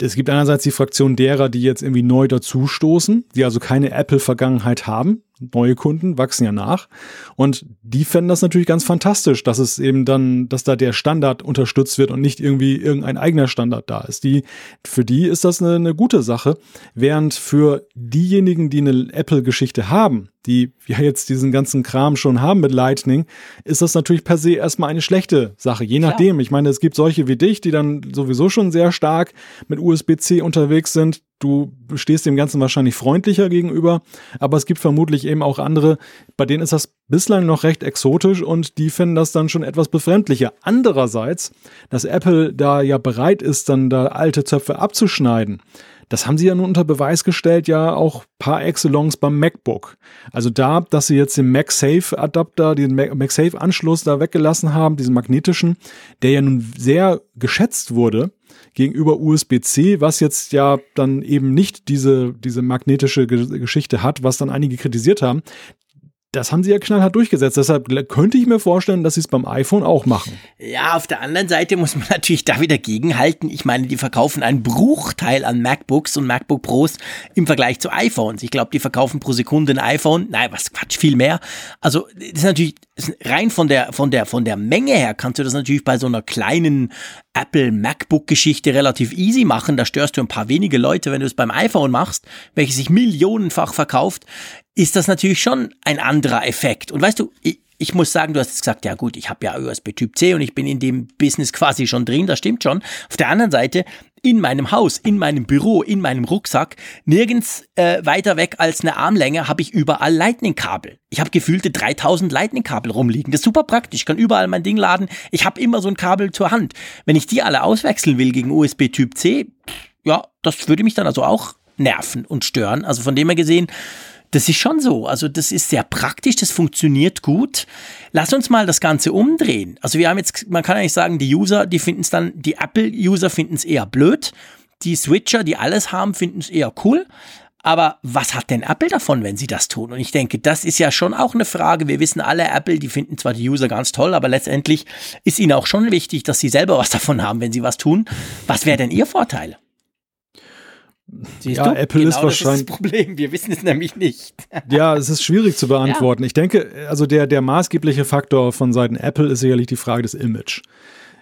Es gibt einerseits die Fraktion derer, die jetzt irgendwie neu dazustoßen, die also keine Apple-Vergangenheit haben, neue Kunden wachsen ja nach. Und die fänden das natürlich ganz fantastisch, dass es eben dann, dass da der Standard unterstützt wird und nicht irgendwie irgendein eigener Standard da ist. Die, für die ist das eine, eine gute Sache. Während für diejenigen, die eine Apple-Geschichte haben, die ja jetzt diesen ganzen Kram schon haben mit Lightning, ist das natürlich per se erstmal eine schlechte Sache. Je nachdem. Ich meine, es gibt solche wie dich, die dann sowieso schon sehr stark mit USB-C unterwegs sind Du stehst dem Ganzen wahrscheinlich freundlicher gegenüber, aber es gibt vermutlich eben auch andere, bei denen ist das bislang noch recht exotisch und die finden das dann schon etwas befremdlicher. Andererseits, dass Apple da ja bereit ist, dann da alte Zöpfe abzuschneiden, das haben sie ja nun unter Beweis gestellt, ja auch par excellence beim MacBook. Also da, dass sie jetzt den MagSafe-Adapter, den MagSafe-Anschluss da weggelassen haben, diesen magnetischen, der ja nun sehr geschätzt wurde, gegenüber USB-C, was jetzt ja dann eben nicht diese, diese magnetische Geschichte hat, was dann einige kritisiert haben das haben sie ja knallhart durchgesetzt. Deshalb könnte ich mir vorstellen, dass sie es beim iPhone auch machen. Ja, auf der anderen Seite muss man natürlich da wieder gegenhalten. Ich meine, die verkaufen einen Bruchteil an MacBooks und MacBook Pros im Vergleich zu iPhones. Ich glaube, die verkaufen pro Sekunde ein iPhone. Nein, was Quatsch, viel mehr. Also, das ist natürlich rein von der, von der, von der Menge her kannst du das natürlich bei so einer kleinen Apple MacBook Geschichte relativ easy machen. Da störst du ein paar wenige Leute, wenn du es beim iPhone machst, welches sich millionenfach verkauft ist das natürlich schon ein anderer Effekt. Und weißt du, ich, ich muss sagen, du hast gesagt, ja gut, ich habe ja USB Typ C und ich bin in dem Business quasi schon drin, das stimmt schon. Auf der anderen Seite, in meinem Haus, in meinem Büro, in meinem Rucksack, nirgends äh, weiter weg als eine Armlänge habe ich überall Lightning-Kabel. Ich habe gefühlte 3000 Lightning-Kabel rumliegen. Das ist super praktisch, ich kann überall mein Ding laden. Ich habe immer so ein Kabel zur Hand. Wenn ich die alle auswechseln will gegen USB Typ C, ja, das würde mich dann also auch nerven und stören. Also von dem her gesehen, das ist schon so. Also das ist sehr praktisch, das funktioniert gut. Lass uns mal das Ganze umdrehen. Also wir haben jetzt, man kann eigentlich sagen, die User, die finden es dann, die Apple-User finden es eher blöd. Die Switcher, die alles haben, finden es eher cool. Aber was hat denn Apple davon, wenn sie das tun? Und ich denke, das ist ja schon auch eine Frage. Wir wissen alle, Apple, die finden zwar die User ganz toll, aber letztendlich ist ihnen auch schon wichtig, dass sie selber was davon haben, wenn sie was tun. Was wäre denn ihr Vorteil? Siehst ja, du? Apple genau ist wahrscheinlich. Das, ist das Problem. Wir wissen es nämlich nicht. ja, es ist schwierig zu beantworten. Ja. Ich denke, also der, der maßgebliche Faktor von Seiten Apple ist sicherlich die Frage des Image.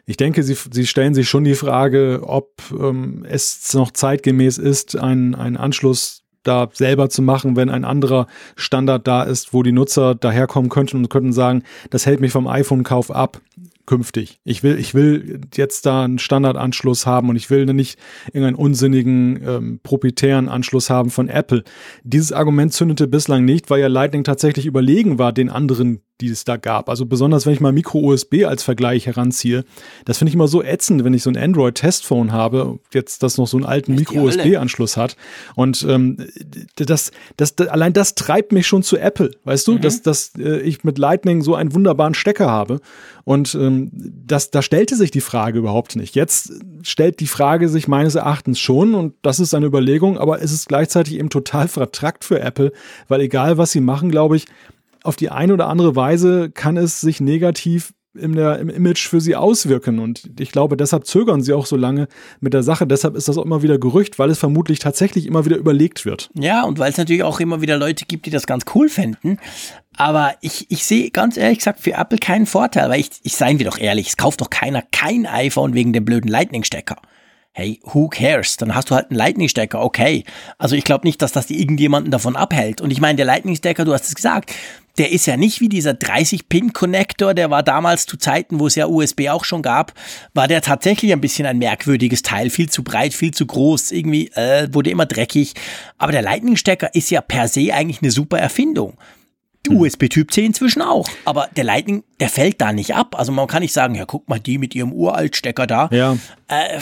Ich denke, sie, sie stellen sich schon die Frage, ob ähm, es noch zeitgemäß ist, einen, einen Anschluss da selber zu machen, wenn ein anderer Standard da ist, wo die Nutzer daherkommen könnten und könnten sagen, das hält mich vom iPhone-Kauf ab künftig. Ich will, ich will jetzt da einen Standardanschluss haben und ich will nicht irgendeinen unsinnigen ähm, proprietären Anschluss haben von Apple. Dieses Argument zündete bislang nicht, weil ja Lightning tatsächlich überlegen war den anderen die es da gab. Also besonders, wenn ich mal Micro-USB als Vergleich heranziehe. Das finde ich immer so ätzend, wenn ich so ein Android-Testphone habe, jetzt das noch so einen alten Micro-USB-Anschluss hat. Und ähm, das, das, das, allein das treibt mich schon zu Apple, weißt du, mhm. dass, dass äh, ich mit Lightning so einen wunderbaren Stecker habe. Und ähm, das, da stellte sich die Frage überhaupt nicht. Jetzt stellt die Frage sich meines Erachtens schon, und das ist eine Überlegung, aber es ist gleichzeitig eben total vertrackt für Apple, weil egal was sie machen, glaube ich, auf die eine oder andere Weise kann es sich negativ in der, im Image für sie auswirken. Und ich glaube, deshalb zögern sie auch so lange mit der Sache. Deshalb ist das auch immer wieder Gerücht, weil es vermutlich tatsächlich immer wieder überlegt wird. Ja, und weil es natürlich auch immer wieder Leute gibt, die das ganz cool fänden. Aber ich, ich sehe ganz ehrlich gesagt für Apple keinen Vorteil, weil ich, ich seien wir doch ehrlich, es kauft doch keiner kein iPhone wegen dem blöden Lightning-Stecker hey, who cares? Dann hast du halt einen Lightning-Stecker, okay. Also ich glaube nicht, dass das irgendjemanden davon abhält. Und ich meine, der Lightning-Stecker, du hast es gesagt, der ist ja nicht wie dieser 30-Pin-Connector, der war damals zu Zeiten, wo es ja USB auch schon gab, war der tatsächlich ein bisschen ein merkwürdiges Teil, viel zu breit, viel zu groß, irgendwie äh, wurde immer dreckig. Aber der Lightning-Stecker ist ja per se eigentlich eine super Erfindung. Hm. USB-Typ C inzwischen auch. Aber der Lightning, der fällt da nicht ab. Also man kann nicht sagen, ja, guck mal, die mit ihrem Uraltstecker da. Ja. Äh,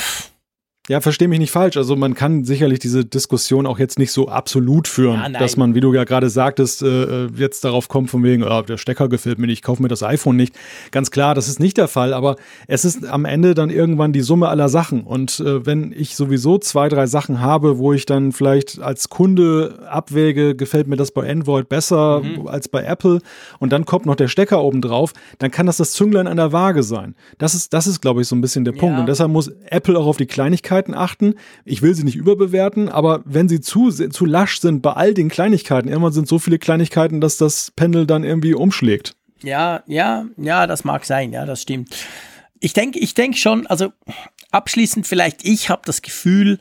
ja, verstehe mich nicht falsch. Also man kann sicherlich diese Diskussion auch jetzt nicht so absolut führen, ja, dass man, wie du ja gerade sagtest, äh, jetzt darauf kommt von wegen, oh, der Stecker gefällt mir nicht, ich kaufe mir das iPhone nicht. Ganz klar, das ist nicht der Fall, aber es ist am Ende dann irgendwann die Summe aller Sachen. Und äh, wenn ich sowieso zwei, drei Sachen habe, wo ich dann vielleicht als Kunde abwäge, gefällt mir das bei Android besser mhm. als bei Apple und dann kommt noch der Stecker oben drauf, dann kann das das Zünglein an der Waage sein. Das ist, das ist, glaube ich, so ein bisschen der Punkt. Ja. Und deshalb muss Apple auch auf die Kleinigkeiten Kleinigkeiten achten. Ich will sie nicht überbewerten, aber wenn sie zu, zu lasch sind bei all den Kleinigkeiten, irgendwann sind so viele Kleinigkeiten, dass das Pendel dann irgendwie umschlägt. Ja, ja, ja, das mag sein, ja, das stimmt. Ich denke, ich denke schon, also abschließend vielleicht, ich habe das Gefühl,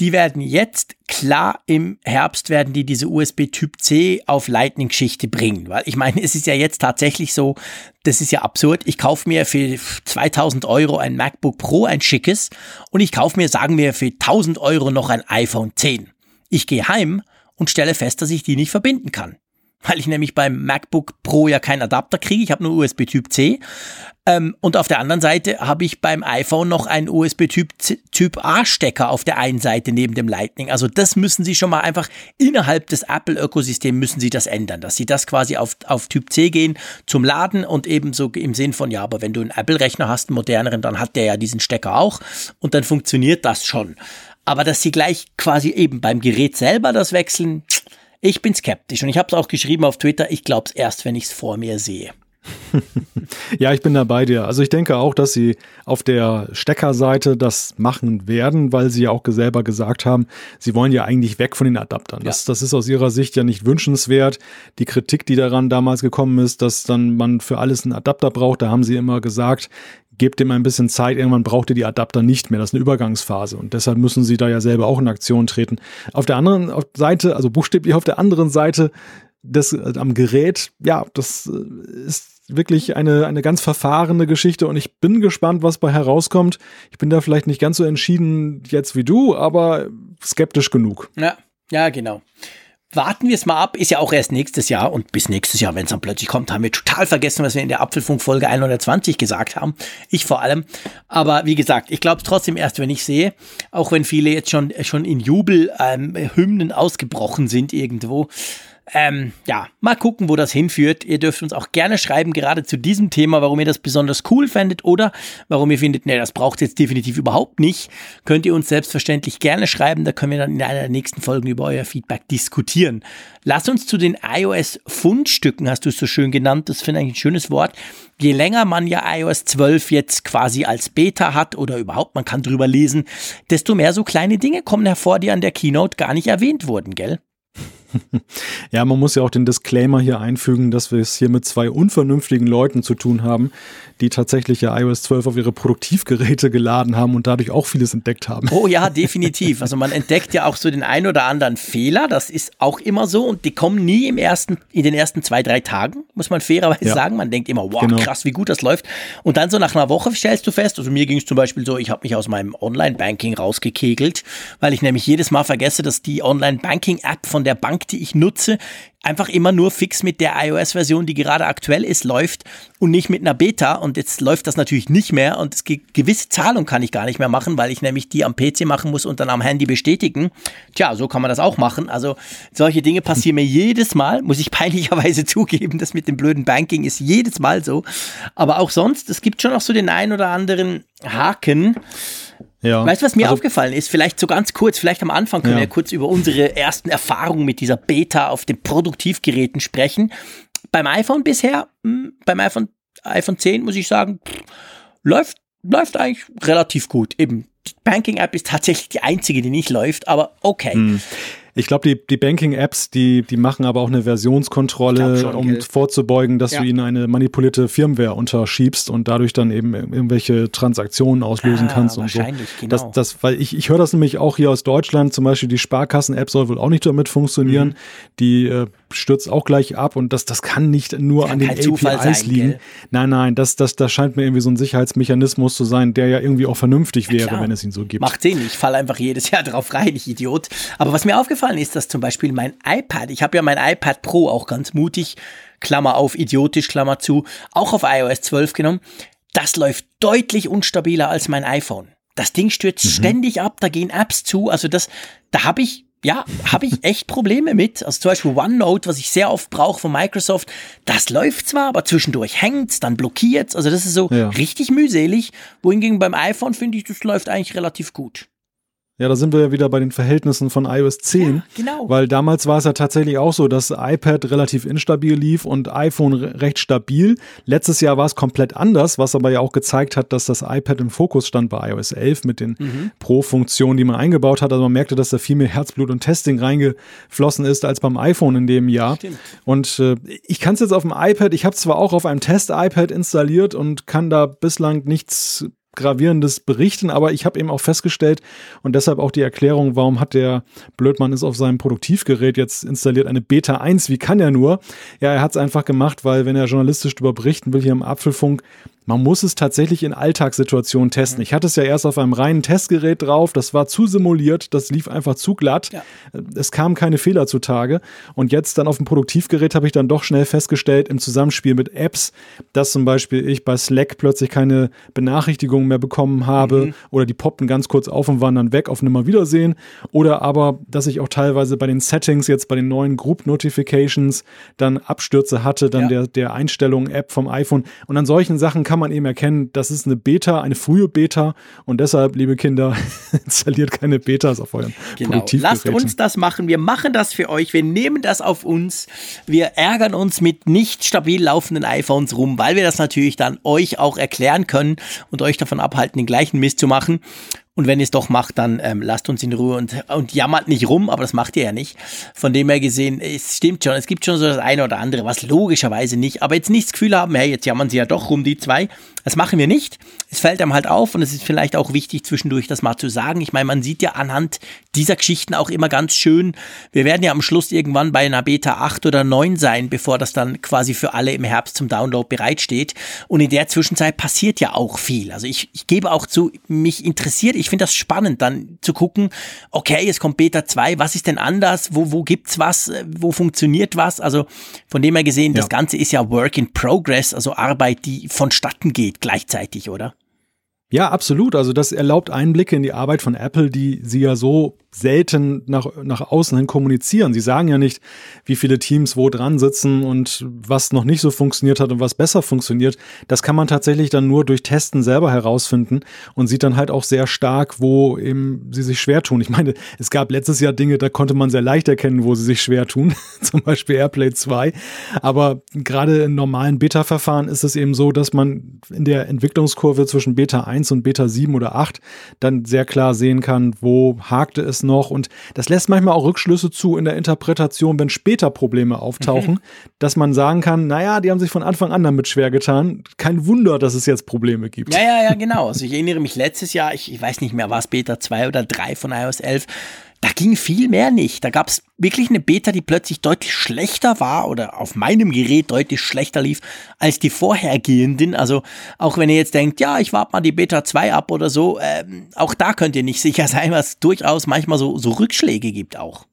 die werden jetzt klar im Herbst werden die diese USB Typ C auf Lightning Geschichte bringen, weil ich meine, es ist ja jetzt tatsächlich so, das ist ja absurd. Ich kaufe mir für 2000 Euro ein MacBook Pro, ein schickes, und ich kaufe mir, sagen wir, für 1000 Euro noch ein iPhone 10. Ich gehe heim und stelle fest, dass ich die nicht verbinden kann weil ich nämlich beim MacBook Pro ja keinen Adapter kriege. Ich habe nur USB Typ C. Ähm, und auf der anderen Seite habe ich beim iPhone noch einen USB Typ, typ A Stecker auf der einen Seite neben dem Lightning. Also das müssen Sie schon mal einfach innerhalb des Apple-Ökosystems müssen Sie das ändern, dass Sie das quasi auf, auf Typ C gehen zum Laden und ebenso im Sinn von, ja, aber wenn du einen Apple-Rechner hast, einen moderneren, dann hat der ja diesen Stecker auch und dann funktioniert das schon. Aber dass Sie gleich quasi eben beim Gerät selber das wechseln, ich bin skeptisch und ich habe es auch geschrieben auf Twitter, ich glaube es erst, wenn ich es vor mir sehe. ja, ich bin da bei dir. Also ich denke auch, dass sie auf der Steckerseite das machen werden, weil sie ja auch selber gesagt haben, sie wollen ja eigentlich weg von den Adaptern. Das, ja. das ist aus ihrer Sicht ja nicht wünschenswert. Die Kritik, die daran damals gekommen ist, dass dann man für alles einen Adapter braucht, da haben sie immer gesagt, gebt dem ein bisschen Zeit, irgendwann braucht ihr die Adapter nicht mehr. Das ist eine Übergangsphase und deshalb müssen sie da ja selber auch in Aktion treten. Auf der anderen Seite, also buchstäblich auf der anderen Seite des, äh, am Gerät, ja, das äh, ist wirklich eine, eine ganz verfahrene Geschichte und ich bin gespannt, was bei herauskommt. Ich bin da vielleicht nicht ganz so entschieden jetzt wie du, aber skeptisch genug. Ja, ja, genau warten wir es mal ab, ist ja auch erst nächstes Jahr und bis nächstes Jahr, wenn es dann plötzlich kommt, haben wir total vergessen, was wir in der Apfelfunk-Folge 120 gesagt haben. Ich vor allem. Aber wie gesagt, ich glaube es trotzdem erst, wenn ich sehe, auch wenn viele jetzt schon, schon in Jubelhymnen ähm, ausgebrochen sind irgendwo. Ähm, ja, mal gucken, wo das hinführt. Ihr dürft uns auch gerne schreiben, gerade zu diesem Thema, warum ihr das besonders cool fändet oder warum ihr findet, nee, das braucht jetzt definitiv überhaupt nicht. Könnt ihr uns selbstverständlich gerne schreiben. Da können wir dann in einer der nächsten Folgen über euer Feedback diskutieren. Lass uns zu den iOS-Fundstücken, hast du es so schön genannt. Das finde ich ein schönes Wort. Je länger man ja iOS 12 jetzt quasi als Beta hat oder überhaupt man kann drüber lesen, desto mehr so kleine Dinge kommen hervor, die an der Keynote gar nicht erwähnt wurden, gell? Ja, man muss ja auch den Disclaimer hier einfügen, dass wir es hier mit zwei unvernünftigen Leuten zu tun haben, die tatsächlich ja iOS 12 auf ihre Produktivgeräte geladen haben und dadurch auch vieles entdeckt haben. Oh ja, definitiv. Also man entdeckt ja auch so den ein oder anderen Fehler. Das ist auch immer so und die kommen nie im ersten, in den ersten zwei, drei Tagen, muss man fairerweise ja. sagen. Man denkt immer, wow, genau. krass, wie gut das läuft. Und dann so nach einer Woche stellst du fest, also mir ging es zum Beispiel so, ich habe mich aus meinem Online-Banking rausgekegelt, weil ich nämlich jedes Mal vergesse, dass die Online-Banking-App von der Bank, die ich nutze, einfach immer nur fix mit der iOS-Version, die gerade aktuell ist, läuft und nicht mit einer Beta. Und jetzt läuft das natürlich nicht mehr und es gibt gewisse Zahlung kann ich gar nicht mehr machen, weil ich nämlich die am PC machen muss und dann am Handy bestätigen. Tja, so kann man das auch machen. Also solche Dinge passieren mir jedes Mal, muss ich peinlicherweise zugeben. Das mit dem blöden Banking ist jedes Mal so. Aber auch sonst, es gibt schon noch so den einen oder anderen Haken. Ja. Weißt du, was mir also, aufgefallen ist? Vielleicht so ganz kurz, vielleicht am Anfang können ja. wir kurz über unsere ersten Erfahrungen mit dieser Beta auf den Produktivgeräten sprechen. Beim iPhone bisher, hm, beim iPhone, iPhone 10 muss ich sagen, pff, läuft, läuft eigentlich relativ gut. Eben, die Banking-App ist tatsächlich die einzige, die nicht läuft, aber okay. Hm. Ich glaube, die, die Banking-Apps, die, die machen aber auch eine Versionskontrolle, schon, um gell. vorzubeugen, dass ja. du ihnen eine manipulierte Firmware unterschiebst und dadurch dann eben irgendwelche Transaktionen auslösen ah, kannst und so. Genau. Das, das, weil ich, ich höre das nämlich auch hier aus Deutschland, zum Beispiel die Sparkassen-App soll wohl auch nicht damit funktionieren. Mhm. Die äh, stürzt auch gleich ab und das, das kann nicht nur kann an den APIs sein, liegen. Gell? Nein, nein, das, das, das scheint mir irgendwie so ein Sicherheitsmechanismus zu sein, der ja irgendwie auch vernünftig wäre, ja, wenn es ihn so gibt. Macht Sinn, ich falle einfach jedes Jahr drauf rein, ich Idiot. Aber was mir aufgefallen ist, dass zum Beispiel mein iPad, ich habe ja mein iPad Pro auch ganz mutig, Klammer auf, idiotisch, Klammer zu, auch auf iOS 12 genommen, das läuft deutlich unstabiler als mein iPhone Das Ding stürzt mhm. ständig ab, da gehen Apps zu. Also das, da habe ich ja, habe ich echt Probleme mit. Also zum Beispiel OneNote, was ich sehr oft brauche von Microsoft, das läuft zwar, aber zwischendurch hängt's, dann blockiert's. Also das ist so ja. richtig mühselig. Wohingegen beim iPhone finde ich, das läuft eigentlich relativ gut. Ja, da sind wir ja wieder bei den Verhältnissen von iOS 10. Ja, genau. Weil damals war es ja tatsächlich auch so, dass iPad relativ instabil lief und iPhone recht stabil. Letztes Jahr war es komplett anders, was aber ja auch gezeigt hat, dass das iPad im Fokus stand bei iOS 11 mit den mhm. Pro-Funktionen, die man eingebaut hat. Also man merkte, dass da viel mehr Herzblut und Testing reingeflossen ist als beim iPhone in dem Jahr. Stimmt. Und äh, ich kann es jetzt auf dem iPad, ich habe zwar auch auf einem Test-iPad installiert und kann da bislang nichts gravierendes berichten, aber ich habe eben auch festgestellt und deshalb auch die Erklärung, warum hat der Blödmann es auf seinem Produktivgerät jetzt installiert, eine Beta 1, wie kann er nur? Ja, er hat es einfach gemacht, weil wenn er journalistisch darüber berichten will hier im Apfelfunk, man muss es tatsächlich in Alltagssituationen testen. Mhm. Ich hatte es ja erst auf einem reinen Testgerät drauf, das war zu simuliert, das lief einfach zu glatt. Ja. Es kamen keine Fehler zutage. Und jetzt dann auf dem Produktivgerät habe ich dann doch schnell festgestellt, im Zusammenspiel mit Apps, dass zum Beispiel ich bei Slack plötzlich keine Benachrichtigungen mehr bekommen habe mhm. oder die poppten ganz kurz auf und waren dann weg auf Nimmerwiedersehen. Oder aber, dass ich auch teilweise bei den Settings, jetzt bei den neuen Group Notifications, dann Abstürze hatte, dann ja. der, der Einstellungen-App vom iPhone. Und an solchen Sachen kann man eben erkennen, das ist eine Beta, eine frühe Beta und deshalb, liebe Kinder, installiert keine Betas auf euren genau. Lasst uns das machen. Wir machen das für euch. Wir nehmen das auf uns. Wir ärgern uns mit nicht stabil laufenden iPhones rum, weil wir das natürlich dann euch auch erklären können und euch davon abhalten, den gleichen Mist zu machen. Und wenn ihr es doch macht, dann ähm, lasst uns in Ruhe und, und jammert nicht rum, aber das macht ihr ja nicht. Von dem her gesehen, es stimmt schon, es gibt schon so das eine oder andere, was logischerweise nicht, aber jetzt nicht das Gefühl haben, hey, jetzt jammern sie ja doch rum, die zwei. Das machen wir nicht. Es fällt einem halt auf und es ist vielleicht auch wichtig, zwischendurch das mal zu sagen. Ich meine, man sieht ja anhand dieser Geschichten auch immer ganz schön, wir werden ja am Schluss irgendwann bei einer Beta 8 oder 9 sein, bevor das dann quasi für alle im Herbst zum Download bereitsteht. Und in der Zwischenzeit passiert ja auch viel. Also ich, ich gebe auch zu, mich interessiert ich finde das spannend, dann zu gucken, okay, es kommt Beta 2, was ist denn anders? Wo, wo gibt's was? Wo funktioniert was? Also von dem her gesehen, ja. das Ganze ist ja Work in Progress, also Arbeit, die vonstatten geht gleichzeitig, oder? Ja, absolut. Also das erlaubt Einblicke in die Arbeit von Apple, die sie ja so selten nach, nach außen hin kommunizieren. Sie sagen ja nicht, wie viele Teams wo dran sitzen und was noch nicht so funktioniert hat und was besser funktioniert. Das kann man tatsächlich dann nur durch Testen selber herausfinden und sieht dann halt auch sehr stark, wo eben sie sich schwer tun. Ich meine, es gab letztes Jahr Dinge, da konnte man sehr leicht erkennen, wo sie sich schwer tun. Zum Beispiel Airplay 2. Aber gerade in normalen Beta-Verfahren ist es eben so, dass man in der Entwicklungskurve zwischen Beta 1 1 und Beta 7 oder 8 dann sehr klar sehen kann, wo hakte es noch. Und das lässt manchmal auch Rückschlüsse zu in der Interpretation, wenn später Probleme auftauchen, mhm. dass man sagen kann, naja, die haben sich von Anfang an damit schwer getan. Kein Wunder, dass es jetzt Probleme gibt. Ja, ja, ja, genau. Also ich erinnere mich letztes Jahr, ich, ich weiß nicht mehr, war es Beta 2 oder 3 von iOS 11, da ging viel mehr nicht. Da gab es wirklich eine Beta, die plötzlich deutlich schlechter war oder auf meinem Gerät deutlich schlechter lief als die vorhergehenden. Also auch wenn ihr jetzt denkt, ja, ich warte mal die Beta 2 ab oder so, ähm, auch da könnt ihr nicht sicher sein, was durchaus manchmal so, so Rückschläge gibt auch.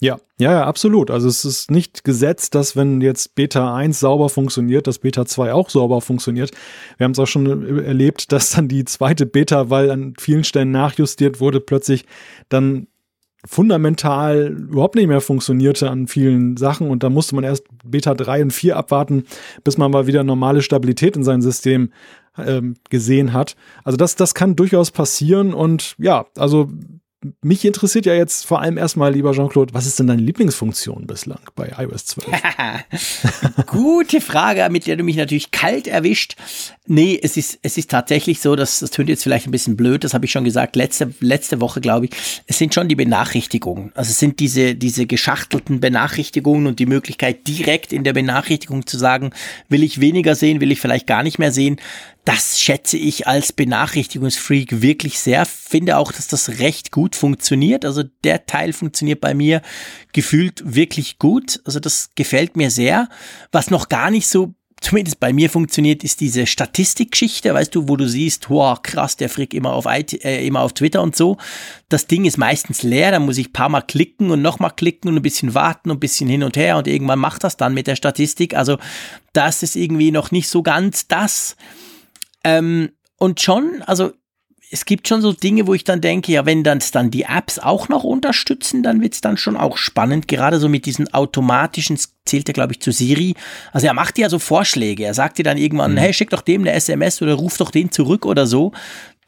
Ja, ja, ja, absolut. Also es ist nicht gesetzt, dass wenn jetzt Beta 1 sauber funktioniert, dass Beta 2 auch sauber funktioniert. Wir haben es auch schon erlebt, dass dann die zweite Beta, weil an vielen Stellen nachjustiert wurde, plötzlich dann fundamental überhaupt nicht mehr funktionierte an vielen Sachen und da musste man erst Beta 3 und 4 abwarten, bis man mal wieder normale Stabilität in sein System ähm, gesehen hat. Also das, das kann durchaus passieren und ja, also mich interessiert ja jetzt vor allem erstmal, lieber Jean-Claude, was ist denn deine Lieblingsfunktion bislang bei iOS 12? Gute Frage, mit der du mich natürlich kalt erwischt. Nee, es ist, es ist tatsächlich so, dass, das tönt jetzt vielleicht ein bisschen blöd, das habe ich schon gesagt, letzte, letzte Woche, glaube ich. Es sind schon die Benachrichtigungen. Also es sind diese, diese geschachtelten Benachrichtigungen und die Möglichkeit, direkt in der Benachrichtigung zu sagen, will ich weniger sehen, will ich vielleicht gar nicht mehr sehen das schätze ich als Benachrichtigungsfreak wirklich sehr. Finde auch, dass das recht gut funktioniert. Also der Teil funktioniert bei mir gefühlt wirklich gut. Also das gefällt mir sehr. Was noch gar nicht so zumindest bei mir funktioniert, ist diese Statistikgeschichte, weißt du, wo du siehst, wow, krass, der Frick immer auf, IT, äh, immer auf Twitter und so. Das Ding ist meistens leer, da muss ich ein paar Mal klicken und nochmal klicken und ein bisschen warten und ein bisschen hin und her und irgendwann macht das dann mit der Statistik. Also das ist irgendwie noch nicht so ganz das. Ähm, und schon, also es gibt schon so Dinge, wo ich dann denke, ja, wenn dann, dann die Apps auch noch unterstützen, dann wird's dann schon auch spannend. Gerade so mit diesen automatischen, zählt er, glaube ich, zu Siri. Also er macht ja so Vorschläge. Er sagt dir dann irgendwann, mhm. hey, schick doch dem eine SMS oder ruf doch den zurück oder so.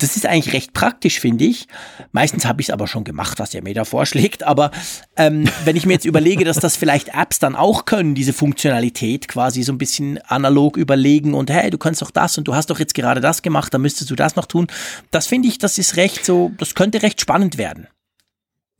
Das ist eigentlich recht praktisch, finde ich. Meistens habe ich es aber schon gemacht, was er mir da vorschlägt. Aber ähm, wenn ich mir jetzt überlege, dass das vielleicht Apps dann auch können, diese Funktionalität quasi so ein bisschen analog überlegen und hey, du kannst doch das und du hast doch jetzt gerade das gemacht, dann müsstest du das noch tun. Das finde ich, das ist recht so, das könnte recht spannend werden.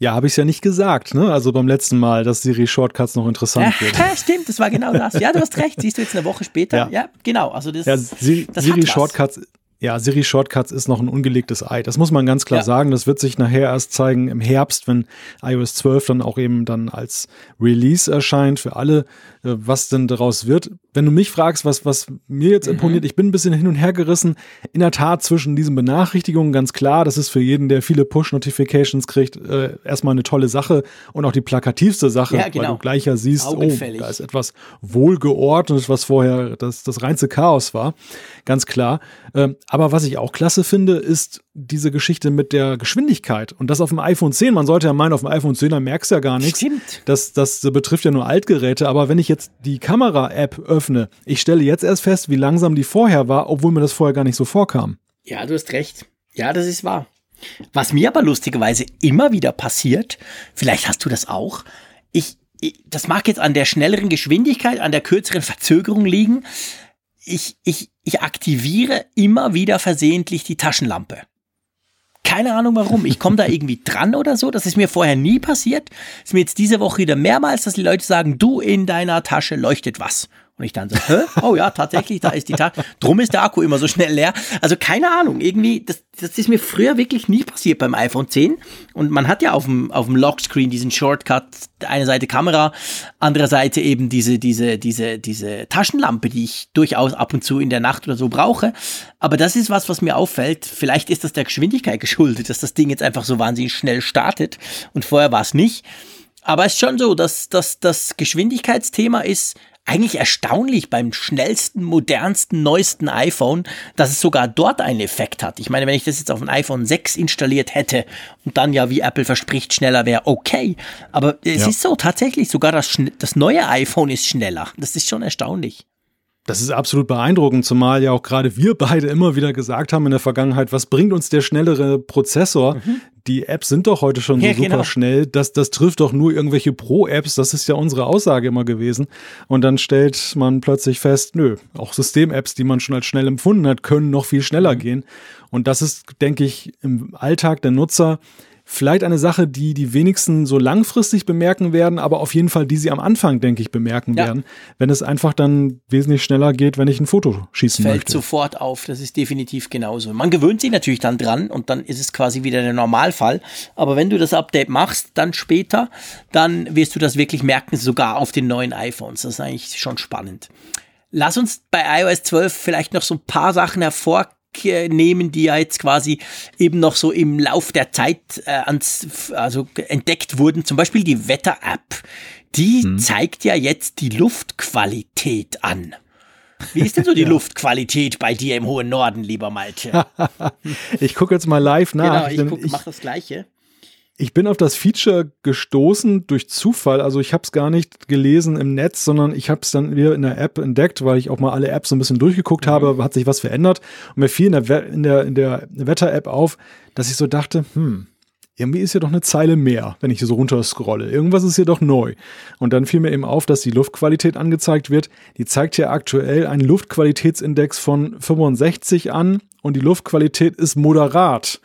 Ja, habe ich ja nicht gesagt, ne? Also beim letzten Mal, dass Siri Shortcuts noch interessant ja, wird. Ja, stimmt, das war genau das. Ja, du hast recht. Siehst du jetzt eine Woche später? Ja, ja genau. Also das, ja, Siri, das Siri Shortcuts ja, Siri Shortcuts ist noch ein ungelegtes Ei. Das muss man ganz klar ja. sagen. Das wird sich nachher erst zeigen im Herbst, wenn iOS 12 dann auch eben dann als Release erscheint für alle, äh, was denn daraus wird. Wenn du mich fragst, was, was mir jetzt mhm. imponiert, ich bin ein bisschen hin und her gerissen. In der Tat zwischen diesen Benachrichtigungen ganz klar, das ist für jeden, der viele Push-Notifications kriegt, äh, erstmal eine tolle Sache und auch die plakativste Sache, ja, genau. weil du gleich ja siehst, oh, da ist etwas wohlgeordnet, was vorher das, das reinste Chaos war. Ganz klar. Ähm, aber was ich auch klasse finde, ist diese Geschichte mit der Geschwindigkeit. Und das auf dem iPhone 10. Man sollte ja meinen, auf dem iPhone 10, da merkst du ja gar nichts. Stimmt. Das, das betrifft ja nur Altgeräte. Aber wenn ich jetzt die Kamera-App öffne, ich stelle jetzt erst fest, wie langsam die vorher war, obwohl mir das vorher gar nicht so vorkam. Ja, du hast recht. Ja, das ist wahr. Was mir aber lustigerweise immer wieder passiert, vielleicht hast du das auch, ich, ich das mag jetzt an der schnelleren Geschwindigkeit, an der kürzeren Verzögerung liegen, ich, ich, ich aktiviere immer wieder versehentlich die Taschenlampe. Keine Ahnung warum. Ich komme da irgendwie dran oder so. Das ist mir vorher nie passiert. Ist mir jetzt diese Woche wieder mehrmals, dass die Leute sagen, du in deiner Tasche leuchtet was. Und ich dann so, hä? Oh ja, tatsächlich, da ist die Tat. Drum ist der Akku immer so schnell leer. Also keine Ahnung, irgendwie, das, das ist mir früher wirklich nie passiert beim iPhone 10. Und man hat ja auf dem, auf dem Lockscreen diesen Shortcut, eine Seite Kamera, andere Seite eben diese, diese, diese, diese Taschenlampe, die ich durchaus ab und zu in der Nacht oder so brauche. Aber das ist was, was mir auffällt. Vielleicht ist das der Geschwindigkeit geschuldet, dass das Ding jetzt einfach so wahnsinnig schnell startet. Und vorher war es nicht. Aber es ist schon so, dass, dass das Geschwindigkeitsthema ist eigentlich erstaunlich beim schnellsten, modernsten, neuesten iPhone, dass es sogar dort einen Effekt hat. Ich meine, wenn ich das jetzt auf ein iPhone 6 installiert hätte und dann ja, wie Apple verspricht, schneller wäre, okay. Aber es ja. ist so tatsächlich, sogar das, das neue iPhone ist schneller. Das ist schon erstaunlich. Das ist absolut beeindruckend, zumal ja auch gerade wir beide immer wieder gesagt haben in der Vergangenheit, was bringt uns der schnellere Prozessor? Mhm. Die Apps sind doch heute schon so ja, super genau. schnell. Das, das trifft doch nur irgendwelche Pro-Apps. Das ist ja unsere Aussage immer gewesen. Und dann stellt man plötzlich fest, nö, auch System-Apps, die man schon als schnell empfunden hat, können noch viel schneller mhm. gehen. Und das ist, denke ich, im Alltag der Nutzer Vielleicht eine Sache, die die wenigsten so langfristig bemerken werden, aber auf jeden Fall, die sie am Anfang, denke ich, bemerken ja. werden, wenn es einfach dann wesentlich schneller geht, wenn ich ein Foto schießen Fällt möchte. Fällt sofort auf, das ist definitiv genauso. Man gewöhnt sich natürlich dann dran und dann ist es quasi wieder der Normalfall. Aber wenn du das Update machst, dann später, dann wirst du das wirklich merken, sogar auf den neuen iPhones. Das ist eigentlich schon spannend. Lass uns bei iOS 12 vielleicht noch so ein paar Sachen hervor nehmen, die ja jetzt quasi eben noch so im Lauf der Zeit äh, ans, also entdeckt wurden. Zum Beispiel die Wetter-App. Die hm. zeigt ja jetzt die Luftqualität an. Wie ist denn so die ja. Luftqualität bei dir im hohen Norden, lieber Malte? ich gucke jetzt mal live nach. Genau, ich, guck, ich mach das Gleiche. Ich bin auf das Feature gestoßen durch Zufall. Also ich habe es gar nicht gelesen im Netz, sondern ich habe es dann wieder in der App entdeckt, weil ich auch mal alle Apps so ein bisschen durchgeguckt mhm. habe, hat sich was verändert. Und mir fiel in der, in der, in der Wetter-App auf, dass ich so dachte, hm, irgendwie ist hier doch eine Zeile mehr, wenn ich hier so runter scrolle. Irgendwas ist hier doch neu. Und dann fiel mir eben auf, dass die Luftqualität angezeigt wird. Die zeigt hier aktuell einen Luftqualitätsindex von 65 an und die Luftqualität ist moderat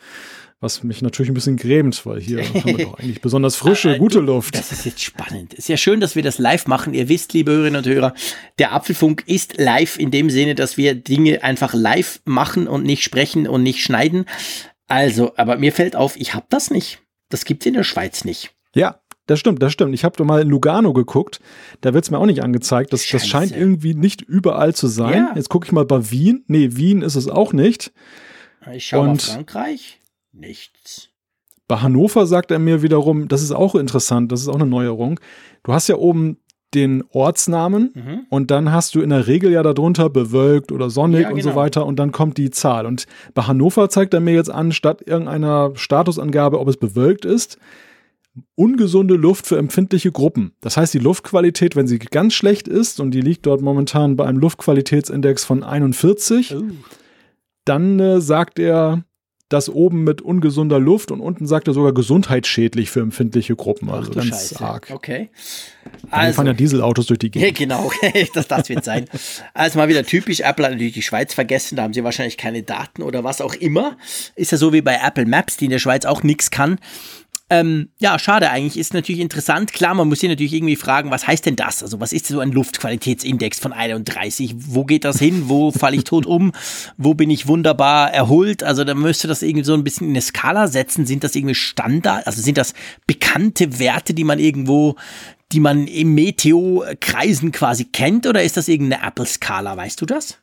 was mich natürlich ein bisschen grämt, weil hier haben wir doch eigentlich besonders frische, äh, gute Luft. Das ist jetzt spannend. Ist ja schön, dass wir das live machen. Ihr wisst, liebe Hörerinnen und Hörer, der Apfelfunk ist live in dem Sinne, dass wir Dinge einfach live machen und nicht sprechen und nicht schneiden. Also, aber mir fällt auf, ich habe das nicht. Das gibt's in der Schweiz nicht. Ja, das stimmt, das stimmt. Ich habe doch mal in Lugano geguckt. Da wird's mir auch nicht angezeigt. Das, das scheint irgendwie nicht überall zu sein. Ja. Jetzt gucke ich mal bei Wien. Nee, Wien ist es auch nicht. Ich schaue mal Frankreich nichts. Bei Hannover sagt er mir wiederum, das ist auch interessant, das ist auch eine Neuerung. Du hast ja oben den Ortsnamen mhm. und dann hast du in der Regel ja darunter bewölkt oder sonnig ja, und genau. so weiter und dann kommt die Zahl. Und bei Hannover zeigt er mir jetzt an, statt irgendeiner Statusangabe, ob es bewölkt ist, ungesunde Luft für empfindliche Gruppen. Das heißt, die Luftqualität, wenn sie ganz schlecht ist und die liegt dort momentan bei einem Luftqualitätsindex von 41, oh. dann äh, sagt er, das oben mit ungesunder Luft und unten sagt er sogar gesundheitsschädlich für empfindliche Gruppen. Also Ach, ganz Scheiße. arg. Okay. Also, fahren ja Dieselautos durch die Gegend. Ja, genau, das, das wird sein. Also mal wieder typisch, Apple hat natürlich die Schweiz vergessen, da haben sie wahrscheinlich keine Daten oder was auch immer. Ist ja so wie bei Apple Maps, die in der Schweiz auch nichts kann. Ähm, ja, schade eigentlich. Ist natürlich interessant. Klar, man muss sich natürlich irgendwie fragen, was heißt denn das? Also, was ist so ein Luftqualitätsindex von 31? Wo geht das hin? Wo falle ich tot um? Wo bin ich wunderbar erholt? Also, da müsste das irgendwie so ein bisschen in eine Skala setzen. Sind das irgendwie Standard? Also, sind das bekannte Werte, die man irgendwo, die man im Meteo-Kreisen quasi kennt? Oder ist das irgendeine Apple-Skala? Weißt du das?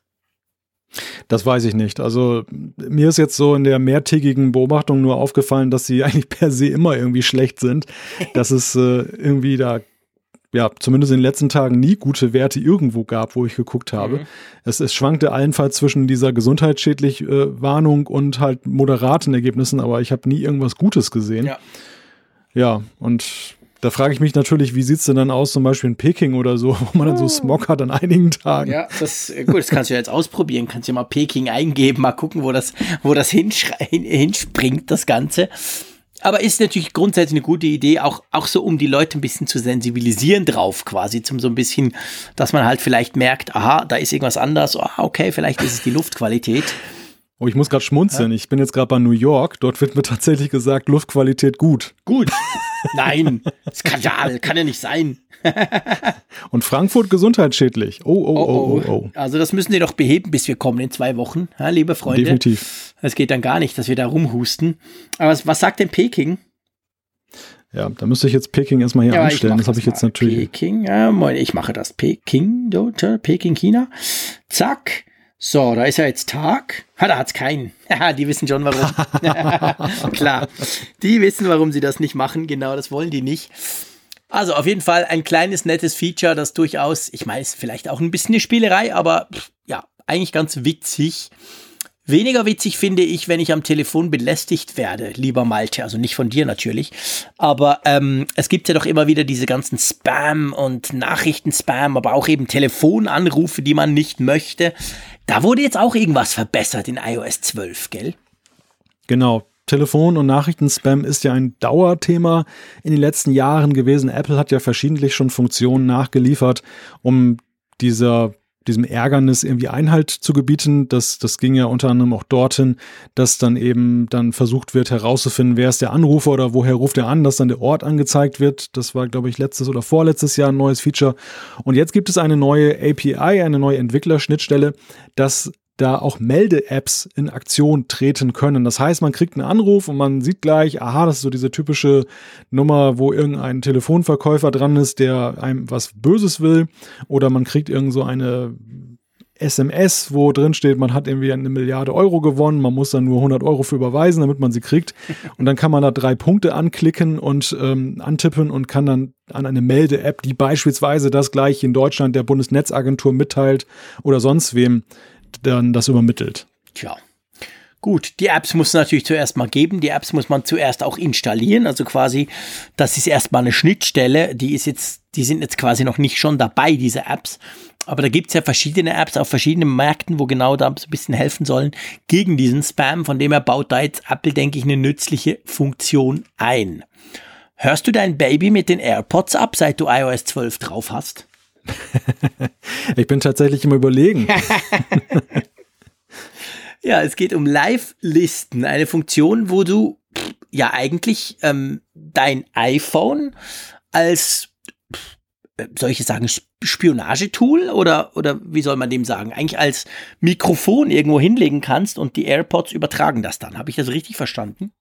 Das weiß ich nicht. Also mir ist jetzt so in der mehrtägigen Beobachtung nur aufgefallen, dass sie eigentlich per se immer irgendwie schlecht sind. Dass es äh, irgendwie da ja, zumindest in den letzten Tagen nie gute Werte irgendwo gab, wo ich geguckt habe. Mhm. Es, es schwankte allenfalls zwischen dieser gesundheitsschädlich äh, Warnung und halt moderaten Ergebnissen, aber ich habe nie irgendwas Gutes gesehen. Ja, ja und da frage ich mich natürlich, wie sieht es denn dann aus, zum Beispiel in Peking oder so, wo man dann so Smog hat an einigen Tagen. Ja, das, äh, gut, das kannst du ja jetzt ausprobieren. Kannst du ja mal Peking eingeben, mal gucken, wo das, wo das hinspringt, das Ganze. Aber ist natürlich grundsätzlich eine gute Idee, auch, auch so, um die Leute ein bisschen zu sensibilisieren drauf, quasi, zum so ein bisschen, dass man halt vielleicht merkt, aha, da ist irgendwas anders, oh, okay, vielleicht ist es die Luftqualität. Oh, ich muss gerade schmunzeln. Ja? Ich bin jetzt gerade bei New York. Dort wird mir tatsächlich gesagt, Luftqualität gut. Gut. Nein, Skandal, kann ja nicht sein. Und Frankfurt gesundheitsschädlich. Oh oh, oh, oh, oh, oh. Also das müssen die doch beheben, bis wir kommen in zwei Wochen, ja, liebe Freunde. Definitiv. Es geht dann gar nicht, dass wir da rumhusten. Aber was, was sagt denn Peking? Ja, da müsste ich jetzt Peking erstmal hier ja, anstellen. Das habe ich jetzt natürlich. Peking, ja, moin, ich mache das. Peking, Peking, China. Zack. So, da ist ja jetzt Tag. Ha, da hat's keinen. die wissen schon warum. Klar. Die wissen, warum sie das nicht machen. Genau, das wollen die nicht. Also auf jeden Fall ein kleines nettes Feature, das durchaus, ich meine, ist vielleicht auch ein bisschen eine Spielerei, aber ja, eigentlich ganz witzig. Weniger witzig finde ich, wenn ich am Telefon belästigt werde, lieber Malte. Also nicht von dir natürlich. Aber ähm, es gibt ja doch immer wieder diese ganzen Spam und Nachrichten-Spam, aber auch eben Telefonanrufe, die man nicht möchte. Da wurde jetzt auch irgendwas verbessert in iOS 12, gell? Genau. Telefon- und Nachrichten-Spam ist ja ein Dauerthema in den letzten Jahren gewesen. Apple hat ja verschiedentlich schon Funktionen nachgeliefert, um dieser diesem Ärgernis irgendwie Einhalt zu gebieten. Das, das ging ja unter anderem auch dorthin, dass dann eben dann versucht wird herauszufinden, wer ist der Anrufer oder woher ruft er an, dass dann der Ort angezeigt wird. Das war, glaube ich, letztes oder vorletztes Jahr ein neues Feature. Und jetzt gibt es eine neue API, eine neue Entwicklerschnittstelle, dass da auch Melde-Apps in Aktion treten können. Das heißt, man kriegt einen Anruf und man sieht gleich, aha, das ist so diese typische Nummer, wo irgendein Telefonverkäufer dran ist, der einem was Böses will. Oder man kriegt irgend so eine SMS, wo drin steht, man hat irgendwie eine Milliarde Euro gewonnen, man muss dann nur 100 Euro für überweisen, damit man sie kriegt. Und dann kann man da drei Punkte anklicken und ähm, antippen und kann dann an eine Melde-App, die beispielsweise das gleich in Deutschland der Bundesnetzagentur mitteilt oder sonst wem, dann das übermittelt. Tja. Gut, die Apps muss es natürlich zuerst mal geben. Die Apps muss man zuerst auch installieren. Also quasi, das ist erstmal eine Schnittstelle. Die ist jetzt, die sind jetzt quasi noch nicht schon dabei, diese Apps. Aber da gibt es ja verschiedene Apps auf verschiedenen Märkten, wo genau da ein bisschen helfen sollen gegen diesen Spam. Von dem her baut da jetzt Apple, denke ich, eine nützliche Funktion ein. Hörst du dein Baby mit den AirPods ab, seit du iOS 12 drauf hast? ich bin tatsächlich im Überlegen. ja, es geht um Live-Listen, eine Funktion, wo du ja eigentlich ähm, dein iPhone als soll ich sagen, Spionagetool oder, oder wie soll man dem sagen? Eigentlich als Mikrofon irgendwo hinlegen kannst und die AirPods übertragen das dann. Habe ich das richtig verstanden?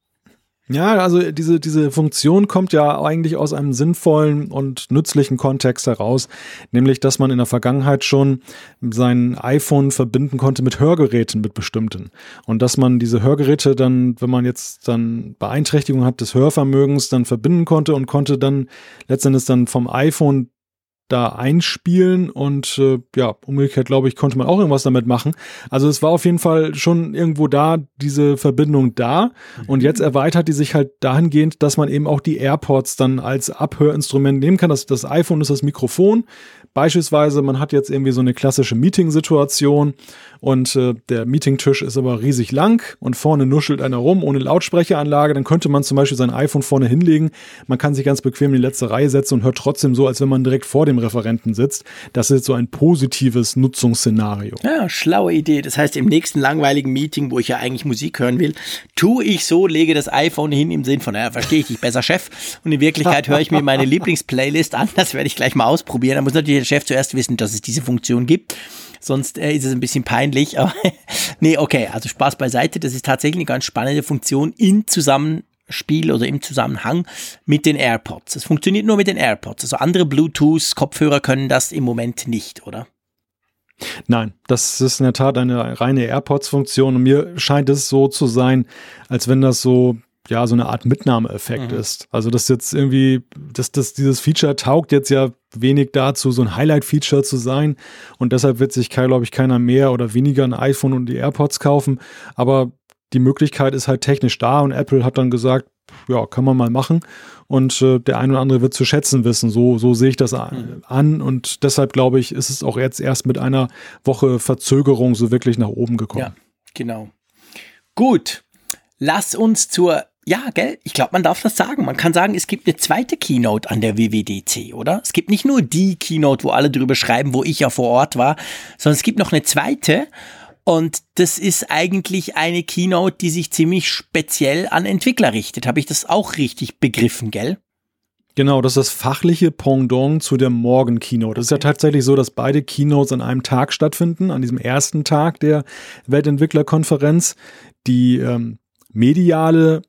Ja, also diese, diese Funktion kommt ja eigentlich aus einem sinnvollen und nützlichen Kontext heraus, nämlich dass man in der Vergangenheit schon sein iPhone verbinden konnte mit Hörgeräten, mit bestimmten. Und dass man diese Hörgeräte dann, wenn man jetzt dann Beeinträchtigung hat des Hörvermögens, dann verbinden konnte und konnte dann letztendlich dann vom iPhone da einspielen und äh, ja, umgekehrt glaube ich, konnte man auch irgendwas damit machen. Also es war auf jeden Fall schon irgendwo da, diese Verbindung da und mhm. jetzt erweitert die sich halt dahingehend, dass man eben auch die AirPods dann als Abhörinstrument nehmen kann. Das, das iPhone ist das Mikrofon, Beispielsweise, man hat jetzt irgendwie so eine klassische Meeting-Situation und äh, der Meetingtisch ist aber riesig lang und vorne nuschelt einer rum ohne Lautsprecheranlage. Dann könnte man zum Beispiel sein iPhone vorne hinlegen. Man kann sich ganz bequem in die letzte Reihe setzen und hört trotzdem so, als wenn man direkt vor dem Referenten sitzt. Das ist so ein positives Nutzungsszenario. Ja, schlaue Idee. Das heißt, im nächsten langweiligen Meeting, wo ich ja eigentlich Musik hören will, tue ich so, lege das iPhone hin im Sinn von, ja, verstehe ich dich besser, Chef. Und in Wirklichkeit höre ich mir meine Lieblingsplaylist an. Das werde ich gleich mal ausprobieren. Da muss natürlich der Chef zuerst wissen, dass es diese Funktion gibt. Sonst äh, ist es ein bisschen peinlich. Aber nee, okay, also Spaß beiseite. Das ist tatsächlich eine ganz spannende Funktion in Zusammenspiel oder im Zusammenhang mit den AirPods. Es funktioniert nur mit den AirPods. Also andere Bluetooth-Kopfhörer können das im Moment nicht, oder? Nein, das ist in der Tat eine reine AirPods-Funktion und mir scheint es so zu sein, als wenn das so ja, so eine Art Mitnahmeeffekt mhm. ist. Also das jetzt irgendwie, dass das, dieses Feature taugt jetzt ja wenig dazu, so ein Highlight-Feature zu sein. Und deshalb wird sich, glaube ich, keiner mehr oder weniger ein iPhone und die AirPods kaufen. Aber die Möglichkeit ist halt technisch da und Apple hat dann gesagt, ja, kann man mal machen. Und äh, der eine oder andere wird zu schätzen wissen. So, so sehe ich das an. Mhm. Und deshalb glaube ich, ist es auch jetzt erst mit einer Woche Verzögerung so wirklich nach oben gekommen. Ja, genau. Gut. Lass uns zur ja, gell, ich glaube, man darf das sagen. Man kann sagen, es gibt eine zweite Keynote an der WWDC, oder? Es gibt nicht nur die Keynote, wo alle drüber schreiben, wo ich ja vor Ort war, sondern es gibt noch eine zweite. Und das ist eigentlich eine Keynote, die sich ziemlich speziell an Entwickler richtet. Habe ich das auch richtig begriffen, gell? Genau, das ist das fachliche Pendant zu der Morgen-Keynote. Es ist ja tatsächlich so, dass beide Keynotes an einem Tag stattfinden, an diesem ersten Tag der Weltentwicklerkonferenz. Die ähm, mediale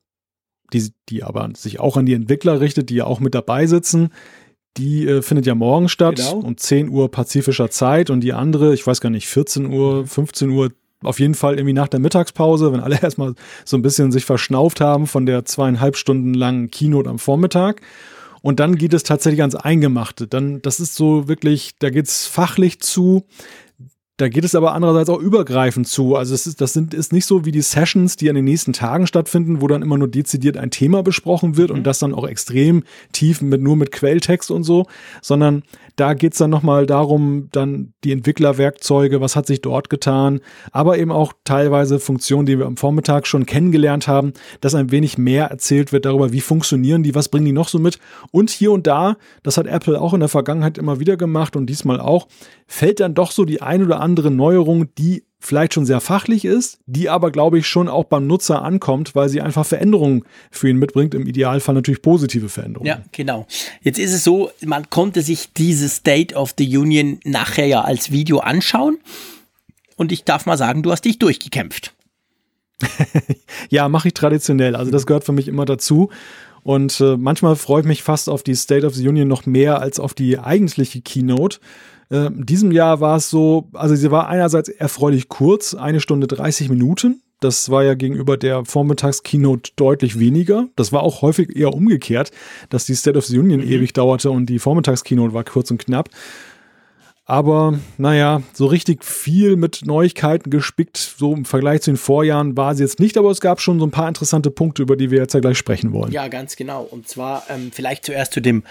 die, die aber sich auch an die Entwickler richtet, die ja auch mit dabei sitzen. Die äh, findet ja morgen statt genau. um 10 Uhr pazifischer Zeit und die andere, ich weiß gar nicht, 14 Uhr, 15 Uhr, auf jeden Fall irgendwie nach der Mittagspause, wenn alle erstmal so ein bisschen sich verschnauft haben von der zweieinhalb Stunden langen Keynote am Vormittag. Und dann geht es tatsächlich ans Eingemachte. Dann, das ist so wirklich, da geht's fachlich zu. Da geht es aber andererseits auch übergreifend zu. Also es ist, das sind, ist nicht so wie die Sessions, die an den nächsten Tagen stattfinden, wo dann immer nur dezidiert ein Thema besprochen wird mhm. und das dann auch extrem tief mit nur mit Quelltext und so, sondern da geht's dann nochmal darum, dann die Entwicklerwerkzeuge, was hat sich dort getan, aber eben auch teilweise Funktionen, die wir am Vormittag schon kennengelernt haben, dass ein wenig mehr erzählt wird darüber, wie funktionieren die, was bringen die noch so mit. Und hier und da, das hat Apple auch in der Vergangenheit immer wieder gemacht und diesmal auch, fällt dann doch so die ein oder andere Neuerung, die vielleicht schon sehr fachlich ist, die aber, glaube ich, schon auch beim Nutzer ankommt, weil sie einfach Veränderungen für ihn mitbringt. Im Idealfall natürlich positive Veränderungen. Ja, genau. Jetzt ist es so, man konnte sich dieses State of the Union nachher ja als Video anschauen. Und ich darf mal sagen, du hast dich durchgekämpft. ja, mache ich traditionell. Also das gehört für mich immer dazu. Und äh, manchmal freue ich mich fast auf die State of the Union noch mehr als auf die eigentliche Keynote. Äh, in diesem Jahr war es so, also sie war einerseits erfreulich kurz, eine Stunde 30 Minuten. Das war ja gegenüber der Vormittags-Keynote deutlich weniger. Das war auch häufig eher umgekehrt, dass die State of the Union mhm. ewig dauerte und die Vormittags-Keynote war kurz und knapp. Aber naja, so richtig viel mit Neuigkeiten gespickt, so im Vergleich zu den Vorjahren war sie jetzt nicht, aber es gab schon so ein paar interessante Punkte, über die wir jetzt ja gleich sprechen wollen. Ja, ganz genau. Und zwar ähm, vielleicht zuerst zu dem,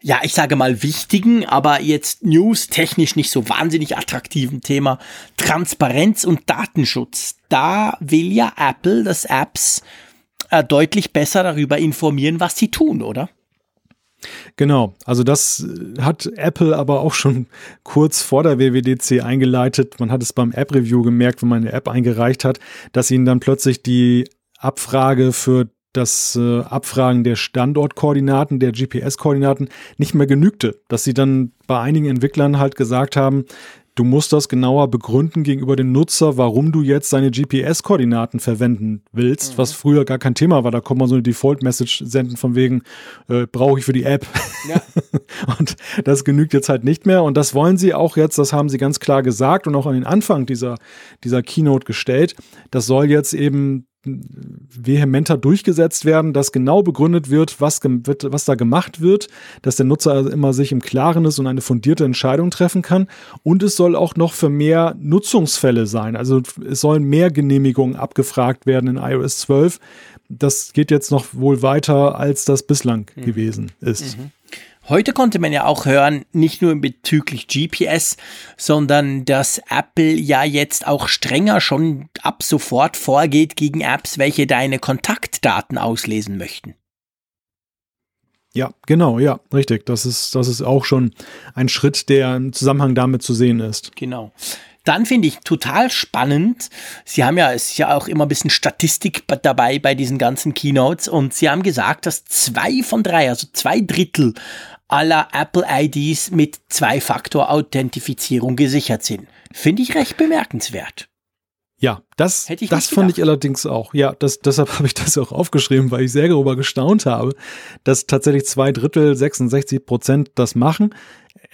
ja, ich sage mal wichtigen, aber jetzt news-technisch nicht so wahnsinnig attraktiven Thema Transparenz und Datenschutz. Da will ja Apple, das Apps, äh, deutlich besser darüber informieren, was sie tun, oder? Genau, also das äh, hat Apple aber auch schon kurz vor der WWDC eingeleitet. Man hat es beim App-Review gemerkt, wenn man eine App eingereicht hat, dass ihnen dann plötzlich die Abfrage für das äh, Abfragen der Standortkoordinaten, der GPS-Koordinaten nicht mehr genügte. Dass sie dann bei einigen Entwicklern halt gesagt haben, Du musst das genauer begründen gegenüber dem Nutzer, warum du jetzt seine GPS-Koordinaten verwenden willst, mhm. was früher gar kein Thema war. Da kommt man so eine Default-Message senden von wegen, äh, brauche ich für die App. Ja. und das genügt jetzt halt nicht mehr. Und das wollen sie auch jetzt, das haben sie ganz klar gesagt und auch an den Anfang dieser, dieser Keynote gestellt. Das soll jetzt eben vehementer durchgesetzt werden, dass genau begründet wird, was, wird, was da gemacht wird, dass der Nutzer also immer sich im Klaren ist und eine fundierte Entscheidung treffen kann. Und es soll auch noch für mehr Nutzungsfälle sein. Also es sollen mehr Genehmigungen abgefragt werden in iOS 12. Das geht jetzt noch wohl weiter, als das bislang mhm. gewesen ist. Mhm. Heute konnte man ja auch hören, nicht nur bezüglich GPS, sondern dass Apple ja jetzt auch strenger schon ab sofort vorgeht gegen Apps, welche deine Kontaktdaten auslesen möchten. Ja, genau, ja, richtig. Das ist, das ist auch schon ein Schritt, der im Zusammenhang damit zu sehen ist. Genau. Dann finde ich total spannend. Sie haben ja, es ist ja auch immer ein bisschen Statistik dabei bei diesen ganzen Keynotes und Sie haben gesagt, dass zwei von drei, also zwei Drittel aller Apple IDs mit Zwei-Faktor-Authentifizierung gesichert sind. Finde ich recht bemerkenswert. Ja, das, das fand ich allerdings auch. Ja, das, deshalb habe ich das auch aufgeschrieben, weil ich sehr darüber gestaunt habe, dass tatsächlich zwei Drittel, 66 Prozent das machen.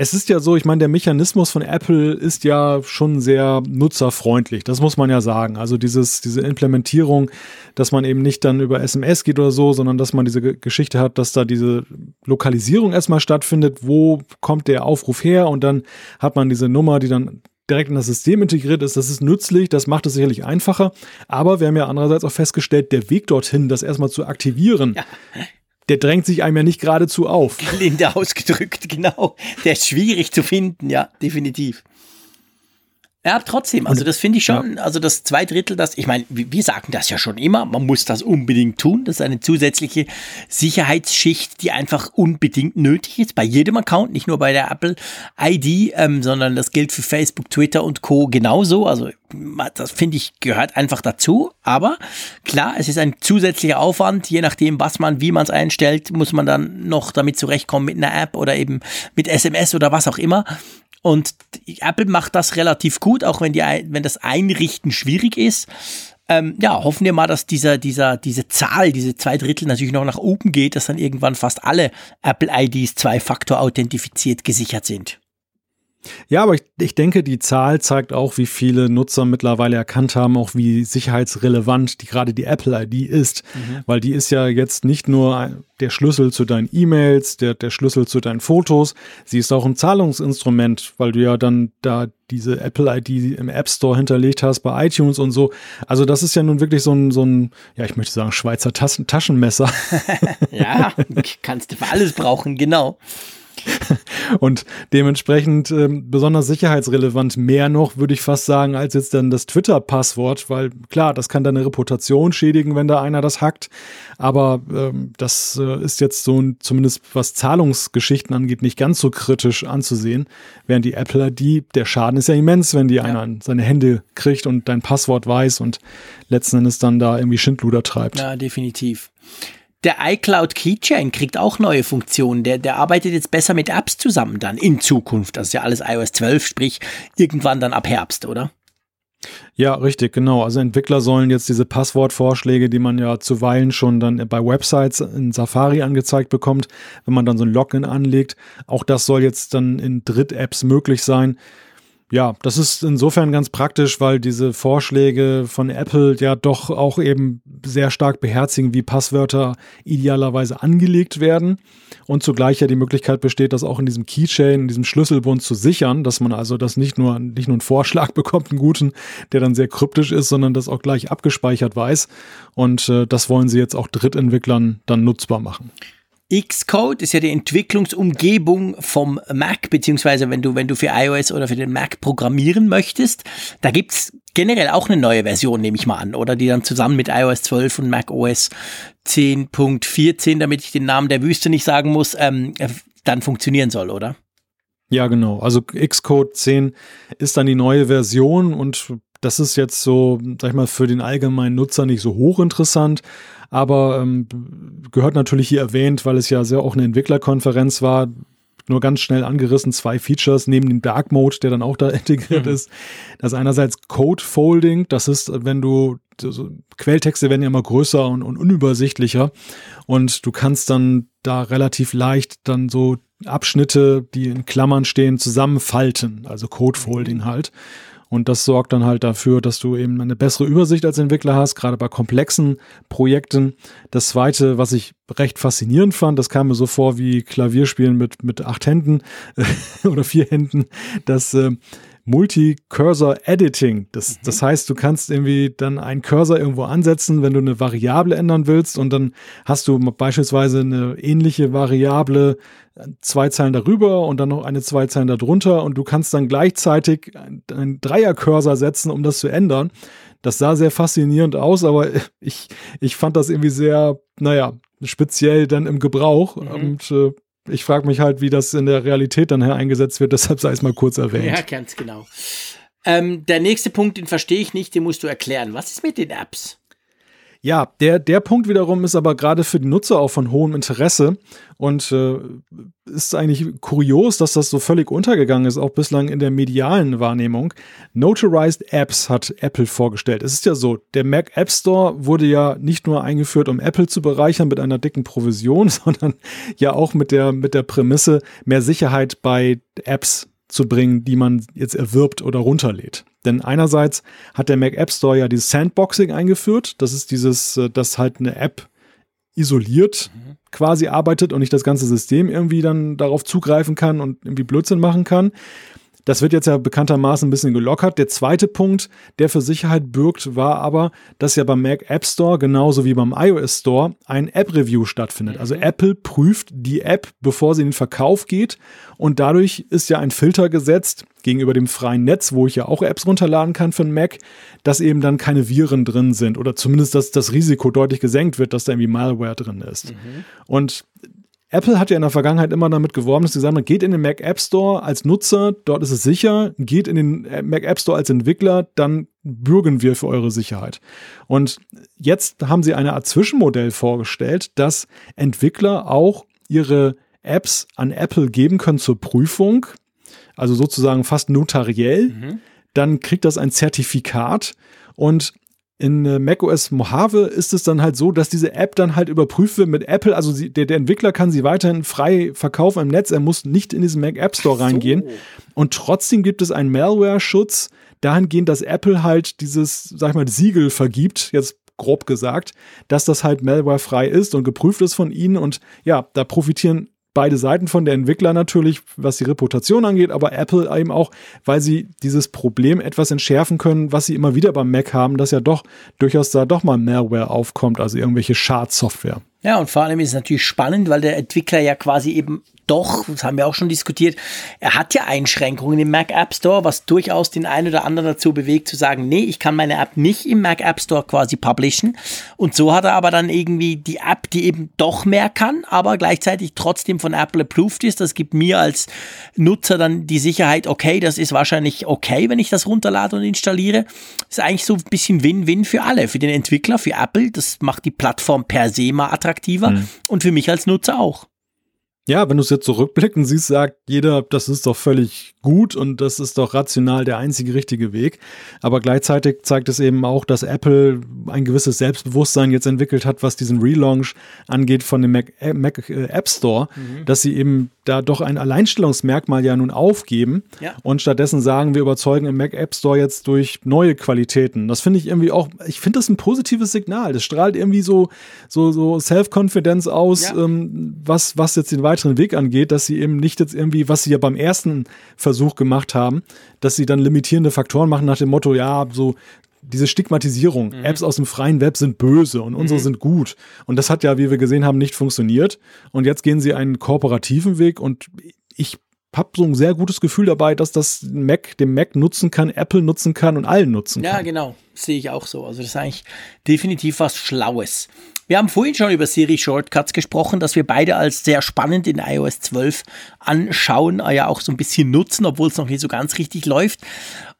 Es ist ja so, ich meine, der Mechanismus von Apple ist ja schon sehr nutzerfreundlich. Das muss man ja sagen. Also dieses, diese Implementierung, dass man eben nicht dann über SMS geht oder so, sondern dass man diese Geschichte hat, dass da diese Lokalisierung erstmal stattfindet. Wo kommt der Aufruf her? Und dann hat man diese Nummer, die dann direkt in das System integriert ist, das ist nützlich, das macht es sicherlich einfacher. Aber wir haben ja andererseits auch festgestellt, der Weg dorthin, das erstmal zu aktivieren, ja. Der drängt sich einem ja nicht geradezu auf. Gelinde ausgedrückt, genau. Der ist schwierig zu finden, ja, definitiv. Ja, trotzdem, also das finde ich schon, ja. also das zwei Drittel, das, ich meine, wir sagen das ja schon immer, man muss das unbedingt tun, das ist eine zusätzliche Sicherheitsschicht, die einfach unbedingt nötig ist, bei jedem Account, nicht nur bei der Apple ID, ähm, sondern das gilt für Facebook, Twitter und Co. genauso, also das finde ich gehört einfach dazu, aber klar, es ist ein zusätzlicher Aufwand, je nachdem, was man, wie man es einstellt, muss man dann noch damit zurechtkommen mit einer App oder eben mit SMS oder was auch immer. Und Apple macht das relativ gut, auch wenn, die, wenn das Einrichten schwierig ist. Ähm, ja, hoffen wir mal, dass dieser, dieser, diese Zahl, diese zwei Drittel natürlich noch nach oben geht, dass dann irgendwann fast alle Apple IDs zwei-Faktor authentifiziert gesichert sind. Ja, aber ich, ich denke, die Zahl zeigt auch, wie viele Nutzer mittlerweile erkannt haben, auch wie sicherheitsrelevant die, gerade die Apple-ID ist. Mhm. Weil die ist ja jetzt nicht nur der Schlüssel zu deinen E-Mails, der, der Schlüssel zu deinen Fotos, sie ist auch ein Zahlungsinstrument, weil du ja dann da diese Apple-ID im App Store hinterlegt hast bei iTunes und so. Also das ist ja nun wirklich so ein, so ein ja, ich möchte sagen, Schweizer Taschen Taschenmesser. ja, kannst du für alles brauchen, genau. und dementsprechend ähm, besonders sicherheitsrelevant mehr noch, würde ich fast sagen, als jetzt dann das Twitter-Passwort, weil klar, das kann deine Reputation schädigen, wenn da einer das hackt, aber ähm, das äh, ist jetzt so zumindest was Zahlungsgeschichten angeht, nicht ganz so kritisch anzusehen, während die Apple ID, der Schaden ist ja immens, wenn die ja. einer seine Hände kriegt und dein Passwort weiß und letzten Endes dann da irgendwie Schindluder treibt. Ja, definitiv der iCloud Keychain kriegt auch neue Funktionen. Der, der arbeitet jetzt besser mit Apps zusammen dann in Zukunft. Das ist ja alles iOS 12, sprich irgendwann dann ab Herbst, oder? Ja, richtig, genau. Also Entwickler sollen jetzt diese Passwortvorschläge, die man ja zuweilen schon dann bei Websites in Safari angezeigt bekommt, wenn man dann so ein Login anlegt, auch das soll jetzt dann in Dritt-Apps möglich sein ja, das ist insofern ganz praktisch, weil diese Vorschläge von Apple ja doch auch eben sehr stark beherzigen, wie Passwörter idealerweise angelegt werden und zugleich ja die Möglichkeit besteht, das auch in diesem Keychain, in diesem Schlüsselbund zu sichern, dass man also das nicht nur nicht nur einen Vorschlag bekommt, einen guten, der dann sehr kryptisch ist, sondern das auch gleich abgespeichert weiß und äh, das wollen sie jetzt auch Drittentwicklern dann nutzbar machen. Xcode ist ja die Entwicklungsumgebung vom Mac, beziehungsweise wenn du, wenn du für iOS oder für den Mac programmieren möchtest, da gibt's generell auch eine neue Version, nehme ich mal an, oder die dann zusammen mit iOS 12 und Mac OS 10.14, damit ich den Namen der Wüste nicht sagen muss, ähm, dann funktionieren soll, oder? Ja, genau. Also Xcode 10 ist dann die neue Version und das ist jetzt so, sag ich mal, für den allgemeinen Nutzer nicht so hochinteressant, aber ähm, gehört natürlich hier erwähnt, weil es ja sehr auch eine Entwicklerkonferenz war. Nur ganz schnell angerissen, zwei Features neben dem Dark Mode, der dann auch da integriert mhm. ist. Das ist einerseits Code Folding, das ist, wenn du also Quelltexte werden ja immer größer und, und unübersichtlicher und du kannst dann da relativ leicht dann so Abschnitte, die in Klammern stehen, zusammenfalten, also Code Folding halt. Und das sorgt dann halt dafür, dass du eben eine bessere Übersicht als Entwickler hast, gerade bei komplexen Projekten. Das zweite, was ich recht faszinierend fand, das kam mir so vor wie Klavierspielen mit, mit acht Händen oder vier Händen, dass äh, Multi-Cursor-Editing. Das, mhm. das heißt, du kannst irgendwie dann einen Cursor irgendwo ansetzen, wenn du eine Variable ändern willst und dann hast du beispielsweise eine ähnliche Variable zwei Zeilen darüber und dann noch eine zwei Zeilen darunter und du kannst dann gleichzeitig einen Dreier-Cursor setzen, um das zu ändern. Das sah sehr faszinierend aus, aber ich, ich fand das irgendwie sehr, naja, speziell dann im Gebrauch mhm. und äh, ich frage mich halt, wie das in der Realität dann eingesetzt wird, deshalb sei es mal kurz erwähnt. Ja, ganz genau. Ähm, der nächste Punkt, den verstehe ich nicht, den musst du erklären. Was ist mit den Apps? Ja, der, der Punkt wiederum ist aber gerade für die Nutzer auch von hohem Interesse und äh, ist eigentlich kurios, dass das so völlig untergegangen ist, auch bislang in der medialen Wahrnehmung. Notarized Apps hat Apple vorgestellt. Es ist ja so, der Mac App Store wurde ja nicht nur eingeführt, um Apple zu bereichern mit einer dicken Provision, sondern ja auch mit der, mit der Prämisse, mehr Sicherheit bei Apps zu bringen, die man jetzt erwirbt oder runterlädt. Denn einerseits hat der Mac App Store ja dieses Sandboxing eingeführt. Das ist dieses, äh, dass halt eine App isoliert mhm. quasi arbeitet und nicht das ganze System irgendwie dann darauf zugreifen kann und irgendwie Blödsinn machen kann. Das wird jetzt ja bekanntermaßen ein bisschen gelockert. Der zweite Punkt, der für Sicherheit bürgt, war aber, dass ja beim Mac App Store genauso wie beim iOS Store ein App-Review stattfindet. Also mhm. Apple prüft die App, bevor sie in den Verkauf geht. Und dadurch ist ja ein Filter gesetzt gegenüber dem freien Netz, wo ich ja auch Apps runterladen kann für einen Mac, dass eben dann keine Viren drin sind oder zumindest, dass das Risiko deutlich gesenkt wird, dass da irgendwie Malware drin ist. Mhm. Und Apple hat ja in der Vergangenheit immer damit geworben, dass sie sagen, geht in den Mac App Store als Nutzer, dort ist es sicher, geht in den äh, Mac App Store als Entwickler, dann bürgen wir für eure Sicherheit. Und jetzt haben sie eine Art Zwischenmodell vorgestellt, dass Entwickler auch ihre Apps an Apple geben können zur Prüfung, also sozusagen fast notariell. Mhm. Dann kriegt das ein Zertifikat und in äh, macOS Mojave ist es dann halt so, dass diese App dann halt überprüft wird mit Apple. Also sie, der, der, Entwickler kann sie weiterhin frei verkaufen im Netz. Er muss nicht in diesen Mac App Store so. reingehen. Und trotzdem gibt es einen Malware-Schutz dahingehend, dass Apple halt dieses, sag ich mal, Siegel vergibt. Jetzt grob gesagt, dass das halt malwarefrei ist und geprüft ist von ihnen. Und ja, da profitieren beide Seiten von der Entwickler natürlich, was die Reputation angeht, aber Apple eben auch, weil sie dieses Problem etwas entschärfen können, was sie immer wieder beim Mac haben, dass ja doch durchaus da doch mal Malware aufkommt, also irgendwelche Schadsoftware. Ja, und vor allem ist es natürlich spannend, weil der Entwickler ja quasi eben doch, das haben wir auch schon diskutiert, er hat ja Einschränkungen im Mac App Store, was durchaus den einen oder anderen dazu bewegt, zu sagen, nee, ich kann meine App nicht im Mac App Store quasi publishen. Und so hat er aber dann irgendwie die App, die eben doch mehr kann, aber gleichzeitig trotzdem von Apple approved ist. Das gibt mir als Nutzer dann die Sicherheit, okay, das ist wahrscheinlich okay, wenn ich das runterlade und installiere. Das ist eigentlich so ein bisschen Win-Win für alle, für den Entwickler, für Apple. Das macht die Plattform per se mal attraktiver mhm. und für mich als Nutzer auch. Ja, wenn du es jetzt zurückblicken siehst, sagt jeder, das ist doch völlig gut und das ist doch rational der einzige richtige Weg. Aber gleichzeitig zeigt es eben auch, dass Apple ein gewisses Selbstbewusstsein jetzt entwickelt hat, was diesen Relaunch angeht von dem Mac, äh, Mac äh, App Store, mhm. dass sie eben da doch ein Alleinstellungsmerkmal ja nun aufgeben ja. und stattdessen sagen, wir überzeugen im Mac App Store jetzt durch neue Qualitäten. Das finde ich irgendwie auch, ich finde das ein positives Signal. Das strahlt irgendwie so, so, so Self-Confidence aus, ja. ähm, was, was jetzt den weiteren Weg angeht, dass sie eben nicht jetzt irgendwie, was sie ja beim ersten Versuch gemacht haben, dass sie dann limitierende Faktoren machen nach dem Motto, ja, so diese Stigmatisierung, mhm. Apps aus dem freien Web sind böse und unsere mhm. sind gut. Und das hat ja, wie wir gesehen haben, nicht funktioniert. Und jetzt gehen sie einen kooperativen Weg und ich habe so ein sehr gutes Gefühl dabei, dass das Mac dem Mac nutzen kann, Apple nutzen kann und allen nutzen kann. Ja, genau. Sehe ich auch so. Also das ist eigentlich definitiv was Schlaues. Wir haben vorhin schon über Siri Shortcuts gesprochen, dass wir beide als sehr spannend in iOS 12 anschauen, ja auch so ein bisschen nutzen, obwohl es noch nicht so ganz richtig läuft.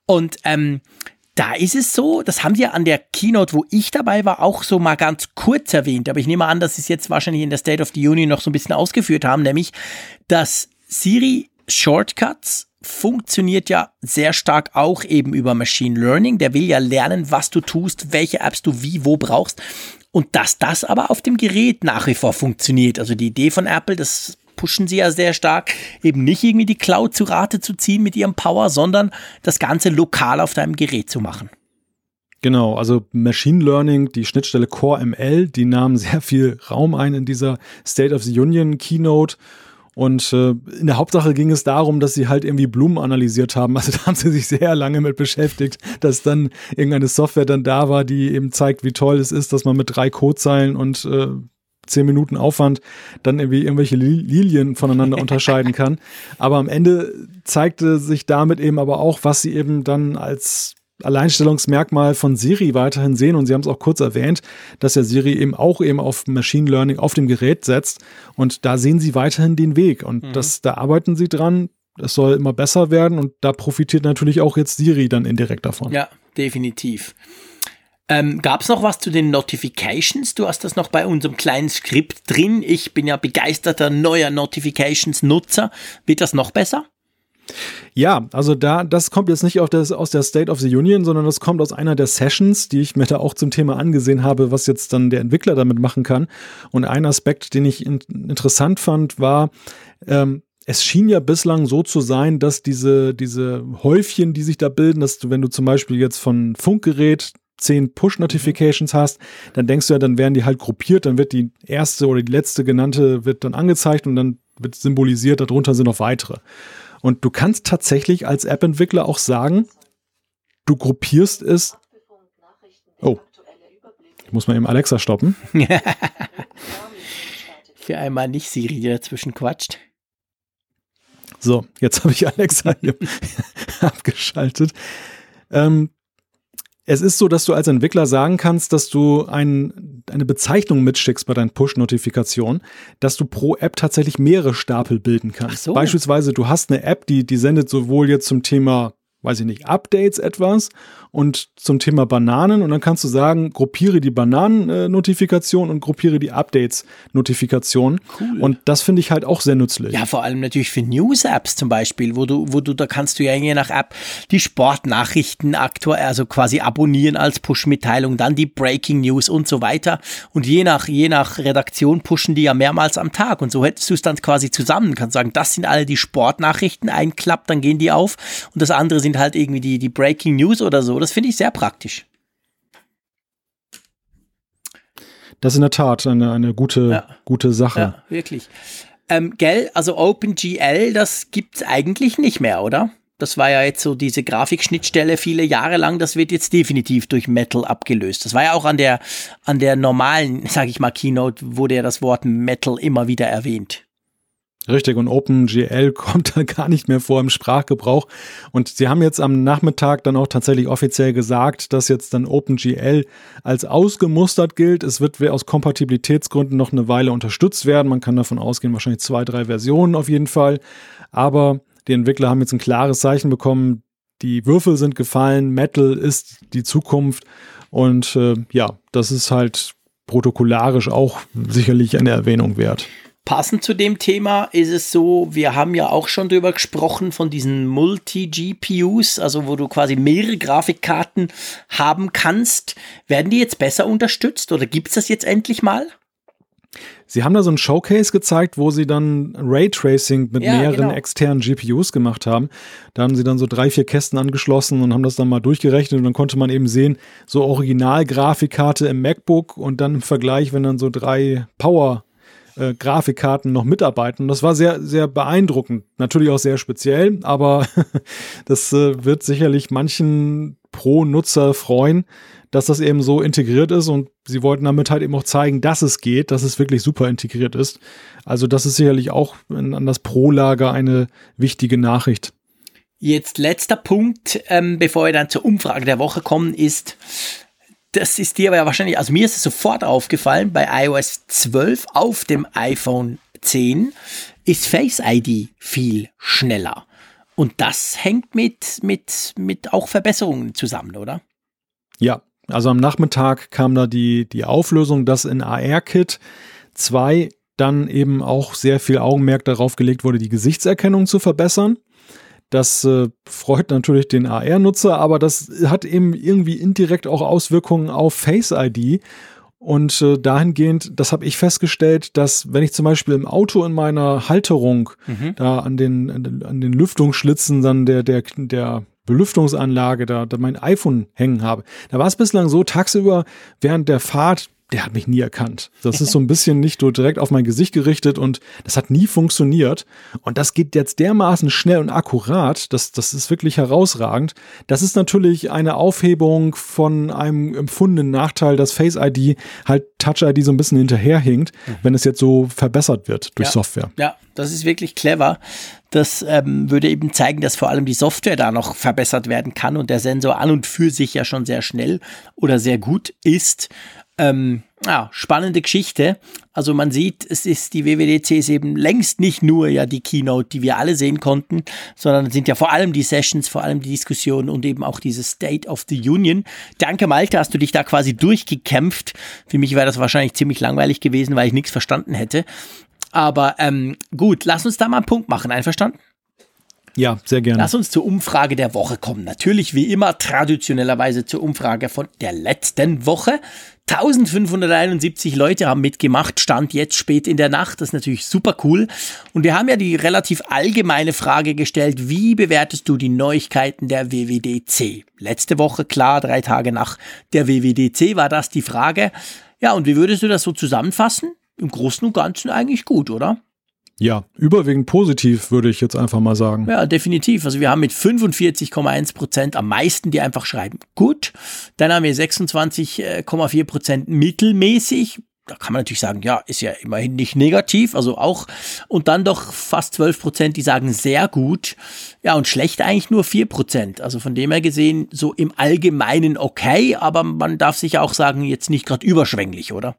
Und ähm, da ist es so, das haben sie ja an der Keynote, wo ich dabei war, auch so mal ganz kurz erwähnt. Aber ich nehme an, dass sie es jetzt wahrscheinlich in der State of the Union noch so ein bisschen ausgeführt haben, nämlich, dass Siri Shortcuts funktioniert ja sehr stark auch eben über Machine Learning. Der will ja lernen, was du tust, welche Apps du wie, wo brauchst. Und dass das aber auf dem Gerät nach wie vor funktioniert. Also die Idee von Apple, das pushen sie ja sehr stark, eben nicht irgendwie die Cloud zu Rate zu ziehen mit ihrem Power, sondern das Ganze lokal auf deinem Gerät zu machen. Genau, also Machine Learning, die Schnittstelle Core ML, die nahm sehr viel Raum ein in dieser State of the Union Keynote. Und äh, in der Hauptsache ging es darum, dass sie halt irgendwie Blumen analysiert haben. Also da haben sie sich sehr lange mit beschäftigt, dass dann irgendeine Software dann da war, die eben zeigt, wie toll es ist, dass man mit drei Codezeilen und äh, zehn Minuten Aufwand dann irgendwie irgendwelche Lilien voneinander unterscheiden kann. Aber am Ende zeigte sich damit eben aber auch, was sie eben dann als Alleinstellungsmerkmal von Siri weiterhin sehen und Sie haben es auch kurz erwähnt, dass ja Siri eben auch eben auf Machine Learning auf dem Gerät setzt und da sehen Sie weiterhin den Weg und mhm. das, da arbeiten Sie dran. Es soll immer besser werden und da profitiert natürlich auch jetzt Siri dann indirekt davon. Ja, definitiv. Ähm, Gab es noch was zu den Notifications? Du hast das noch bei unserem kleinen Skript drin. Ich bin ja begeisterter neuer Notifications-Nutzer. Wird das noch besser? Ja, also da, das kommt jetzt nicht das, aus der State of the Union, sondern das kommt aus einer der Sessions, die ich mir da auch zum Thema angesehen habe, was jetzt dann der Entwickler damit machen kann. Und ein Aspekt, den ich in, interessant fand, war, ähm, es schien ja bislang so zu sein, dass diese, diese Häufchen, die sich da bilden, dass du, wenn du zum Beispiel jetzt von Funkgerät zehn Push-Notifications hast, dann denkst du ja, dann werden die halt gruppiert, dann wird die erste oder die letzte genannte wird dann angezeigt und dann wird symbolisiert, darunter sind noch weitere. Und du kannst tatsächlich als App-Entwickler auch sagen, du gruppierst es. Oh, ich muss mal eben Alexa stoppen. Für einmal nicht Siri, die dazwischen quatscht. So, jetzt habe ich Alexa abgeschaltet. Ähm, es ist so, dass du als Entwickler sagen kannst, dass du ein, eine Bezeichnung mitschickst bei deinen Push-Notifikationen, dass du pro App tatsächlich mehrere Stapel bilden kannst. So. Beispielsweise, du hast eine App, die, die sendet sowohl jetzt zum Thema weiß ich nicht, Updates etwas und zum Thema Bananen und dann kannst du sagen, gruppiere die Bananen-Notifikation und gruppiere die Updates-Notifikation. Cool. Und das finde ich halt auch sehr nützlich. Ja, vor allem natürlich für News-Apps zum Beispiel, wo du, wo du, da kannst du ja je nach App die Sportnachrichten aktuell, also quasi abonnieren als Push-Mitteilung, dann die Breaking News und so weiter. Und je nach, je nach Redaktion pushen die ja mehrmals am Tag. Und so hättest du es dann quasi zusammen. Kannst sagen, das sind alle die Sportnachrichten, ein Klapp, dann gehen die auf und das andere sind halt irgendwie die, die Breaking News oder so. Das finde ich sehr praktisch. Das ist in der Tat eine, eine gute, ja. gute Sache. Ja, wirklich. Ähm, gell, also OpenGL, das gibt es eigentlich nicht mehr, oder? Das war ja jetzt so diese Grafikschnittstelle viele Jahre lang. Das wird jetzt definitiv durch Metal abgelöst. Das war ja auch an der, an der normalen, sage ich mal, Keynote, wurde ja das Wort Metal immer wieder erwähnt. Richtig, und OpenGL kommt da gar nicht mehr vor im Sprachgebrauch. Und sie haben jetzt am Nachmittag dann auch tatsächlich offiziell gesagt, dass jetzt dann OpenGL als ausgemustert gilt. Es wird aus Kompatibilitätsgründen noch eine Weile unterstützt werden. Man kann davon ausgehen, wahrscheinlich zwei, drei Versionen auf jeden Fall. Aber die Entwickler haben jetzt ein klares Zeichen bekommen. Die Würfel sind gefallen. Metal ist die Zukunft. Und äh, ja, das ist halt protokollarisch auch sicherlich eine Erwähnung wert. Passend zu dem Thema ist es so, wir haben ja auch schon drüber gesprochen von diesen Multi-GPUs, also wo du quasi mehrere Grafikkarten haben kannst. Werden die jetzt besser unterstützt oder gibt es das jetzt endlich mal? Sie haben da so ein Showcase gezeigt, wo sie dann Raytracing mit ja, mehreren genau. externen GPUs gemacht haben. Da haben sie dann so drei, vier Kästen angeschlossen und haben das dann mal durchgerechnet und dann konnte man eben sehen, so Original-Grafikkarte im MacBook und dann im Vergleich, wenn dann so drei Power äh, Grafikkarten noch mitarbeiten. Das war sehr, sehr beeindruckend. Natürlich auch sehr speziell, aber das äh, wird sicherlich manchen Pro-Nutzer freuen, dass das eben so integriert ist und sie wollten damit halt eben auch zeigen, dass es geht, dass es wirklich super integriert ist. Also das ist sicherlich auch an das Pro-Lager eine wichtige Nachricht. Jetzt letzter Punkt, ähm, bevor wir dann zur Umfrage der Woche kommen, ist, das ist dir aber ja wahrscheinlich, also mir ist es sofort aufgefallen, bei iOS 12 auf dem iPhone 10 ist Face ID viel schneller. Und das hängt mit, mit, mit auch Verbesserungen zusammen, oder? Ja, also am Nachmittag kam da die, die Auflösung, dass in AR-Kit 2 dann eben auch sehr viel Augenmerk darauf gelegt wurde, die Gesichtserkennung zu verbessern. Das äh, freut natürlich den AR-Nutzer, aber das hat eben irgendwie indirekt auch Auswirkungen auf Face ID. Und äh, dahingehend, das habe ich festgestellt, dass wenn ich zum Beispiel im Auto in meiner Halterung mhm. da an den, an den Lüftungsschlitzen dann der, der, der Belüftungsanlage da, da mein iPhone hängen habe. Da war es bislang so, tagsüber während der Fahrt der hat mich nie erkannt. Das ist so ein bisschen nicht so direkt auf mein Gesicht gerichtet und das hat nie funktioniert. Und das geht jetzt dermaßen schnell und akkurat, das, das ist wirklich herausragend. Das ist natürlich eine Aufhebung von einem empfundenen Nachteil, dass Face ID halt Touch ID so ein bisschen hinterherhinkt, mhm. wenn es jetzt so verbessert wird durch ja. Software. Ja, das ist wirklich clever. Das ähm, würde eben zeigen, dass vor allem die Software da noch verbessert werden kann und der Sensor an und für sich ja schon sehr schnell oder sehr gut ist. Ähm, ja, spannende Geschichte. Also man sieht, es ist die WWDC ist eben längst nicht nur ja die Keynote, die wir alle sehen konnten, sondern es sind ja vor allem die Sessions, vor allem die Diskussionen und eben auch dieses State of the Union. Danke Malte, hast du dich da quasi durchgekämpft. Für mich wäre das wahrscheinlich ziemlich langweilig gewesen, weil ich nichts verstanden hätte. Aber ähm, gut, lass uns da mal einen Punkt machen. Einverstanden? Ja, sehr gerne. Lass uns zur Umfrage der Woche kommen. Natürlich wie immer traditionellerweise zur Umfrage von der letzten Woche. 1571 Leute haben mitgemacht, stand jetzt spät in der Nacht. Das ist natürlich super cool. Und wir haben ja die relativ allgemeine Frage gestellt, wie bewertest du die Neuigkeiten der WWDC? Letzte Woche, klar, drei Tage nach der WWDC war das die Frage. Ja, und wie würdest du das so zusammenfassen? Im Großen und Ganzen eigentlich gut, oder? Ja, überwiegend positiv, würde ich jetzt einfach mal sagen. Ja, definitiv. Also wir haben mit 45,1 Prozent am meisten, die einfach schreiben, gut. Dann haben wir 26,4 Prozent mittelmäßig. Da kann man natürlich sagen, ja, ist ja immerhin nicht negativ, also auch. Und dann doch fast 12 Prozent, die sagen sehr gut. Ja, und schlecht eigentlich nur 4 Prozent. Also von dem her gesehen, so im Allgemeinen okay, aber man darf sich auch sagen, jetzt nicht gerade überschwänglich, oder?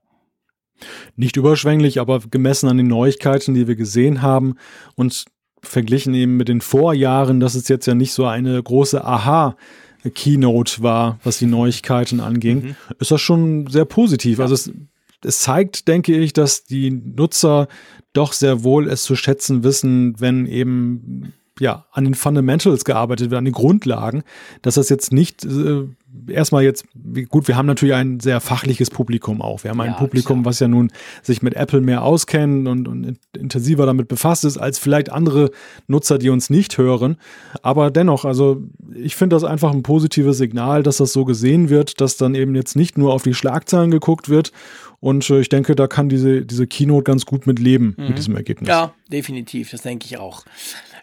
Nicht überschwänglich, aber gemessen an den Neuigkeiten, die wir gesehen haben und verglichen eben mit den Vorjahren, dass es jetzt ja nicht so eine große Aha- Keynote war, was die Neuigkeiten anging, mhm. ist das schon sehr positiv. Ja. Also es, es zeigt, denke ich, dass die Nutzer doch sehr wohl es zu schätzen wissen, wenn eben ja, an den Fundamentals gearbeitet wird, an den Grundlagen, dass das jetzt nicht äh, erstmal jetzt, gut, wir haben natürlich ein sehr fachliches Publikum auch. Wir haben ein ja, Publikum, was ja nun sich mit Apple mehr auskennt und, und intensiver damit befasst ist, als vielleicht andere Nutzer, die uns nicht hören. Aber dennoch, also ich finde das einfach ein positives Signal, dass das so gesehen wird, dass dann eben jetzt nicht nur auf die Schlagzeilen geguckt wird und äh, ich denke, da kann diese, diese Keynote ganz gut mit leben, mhm. mit diesem Ergebnis. Ja, definitiv, das denke ich auch.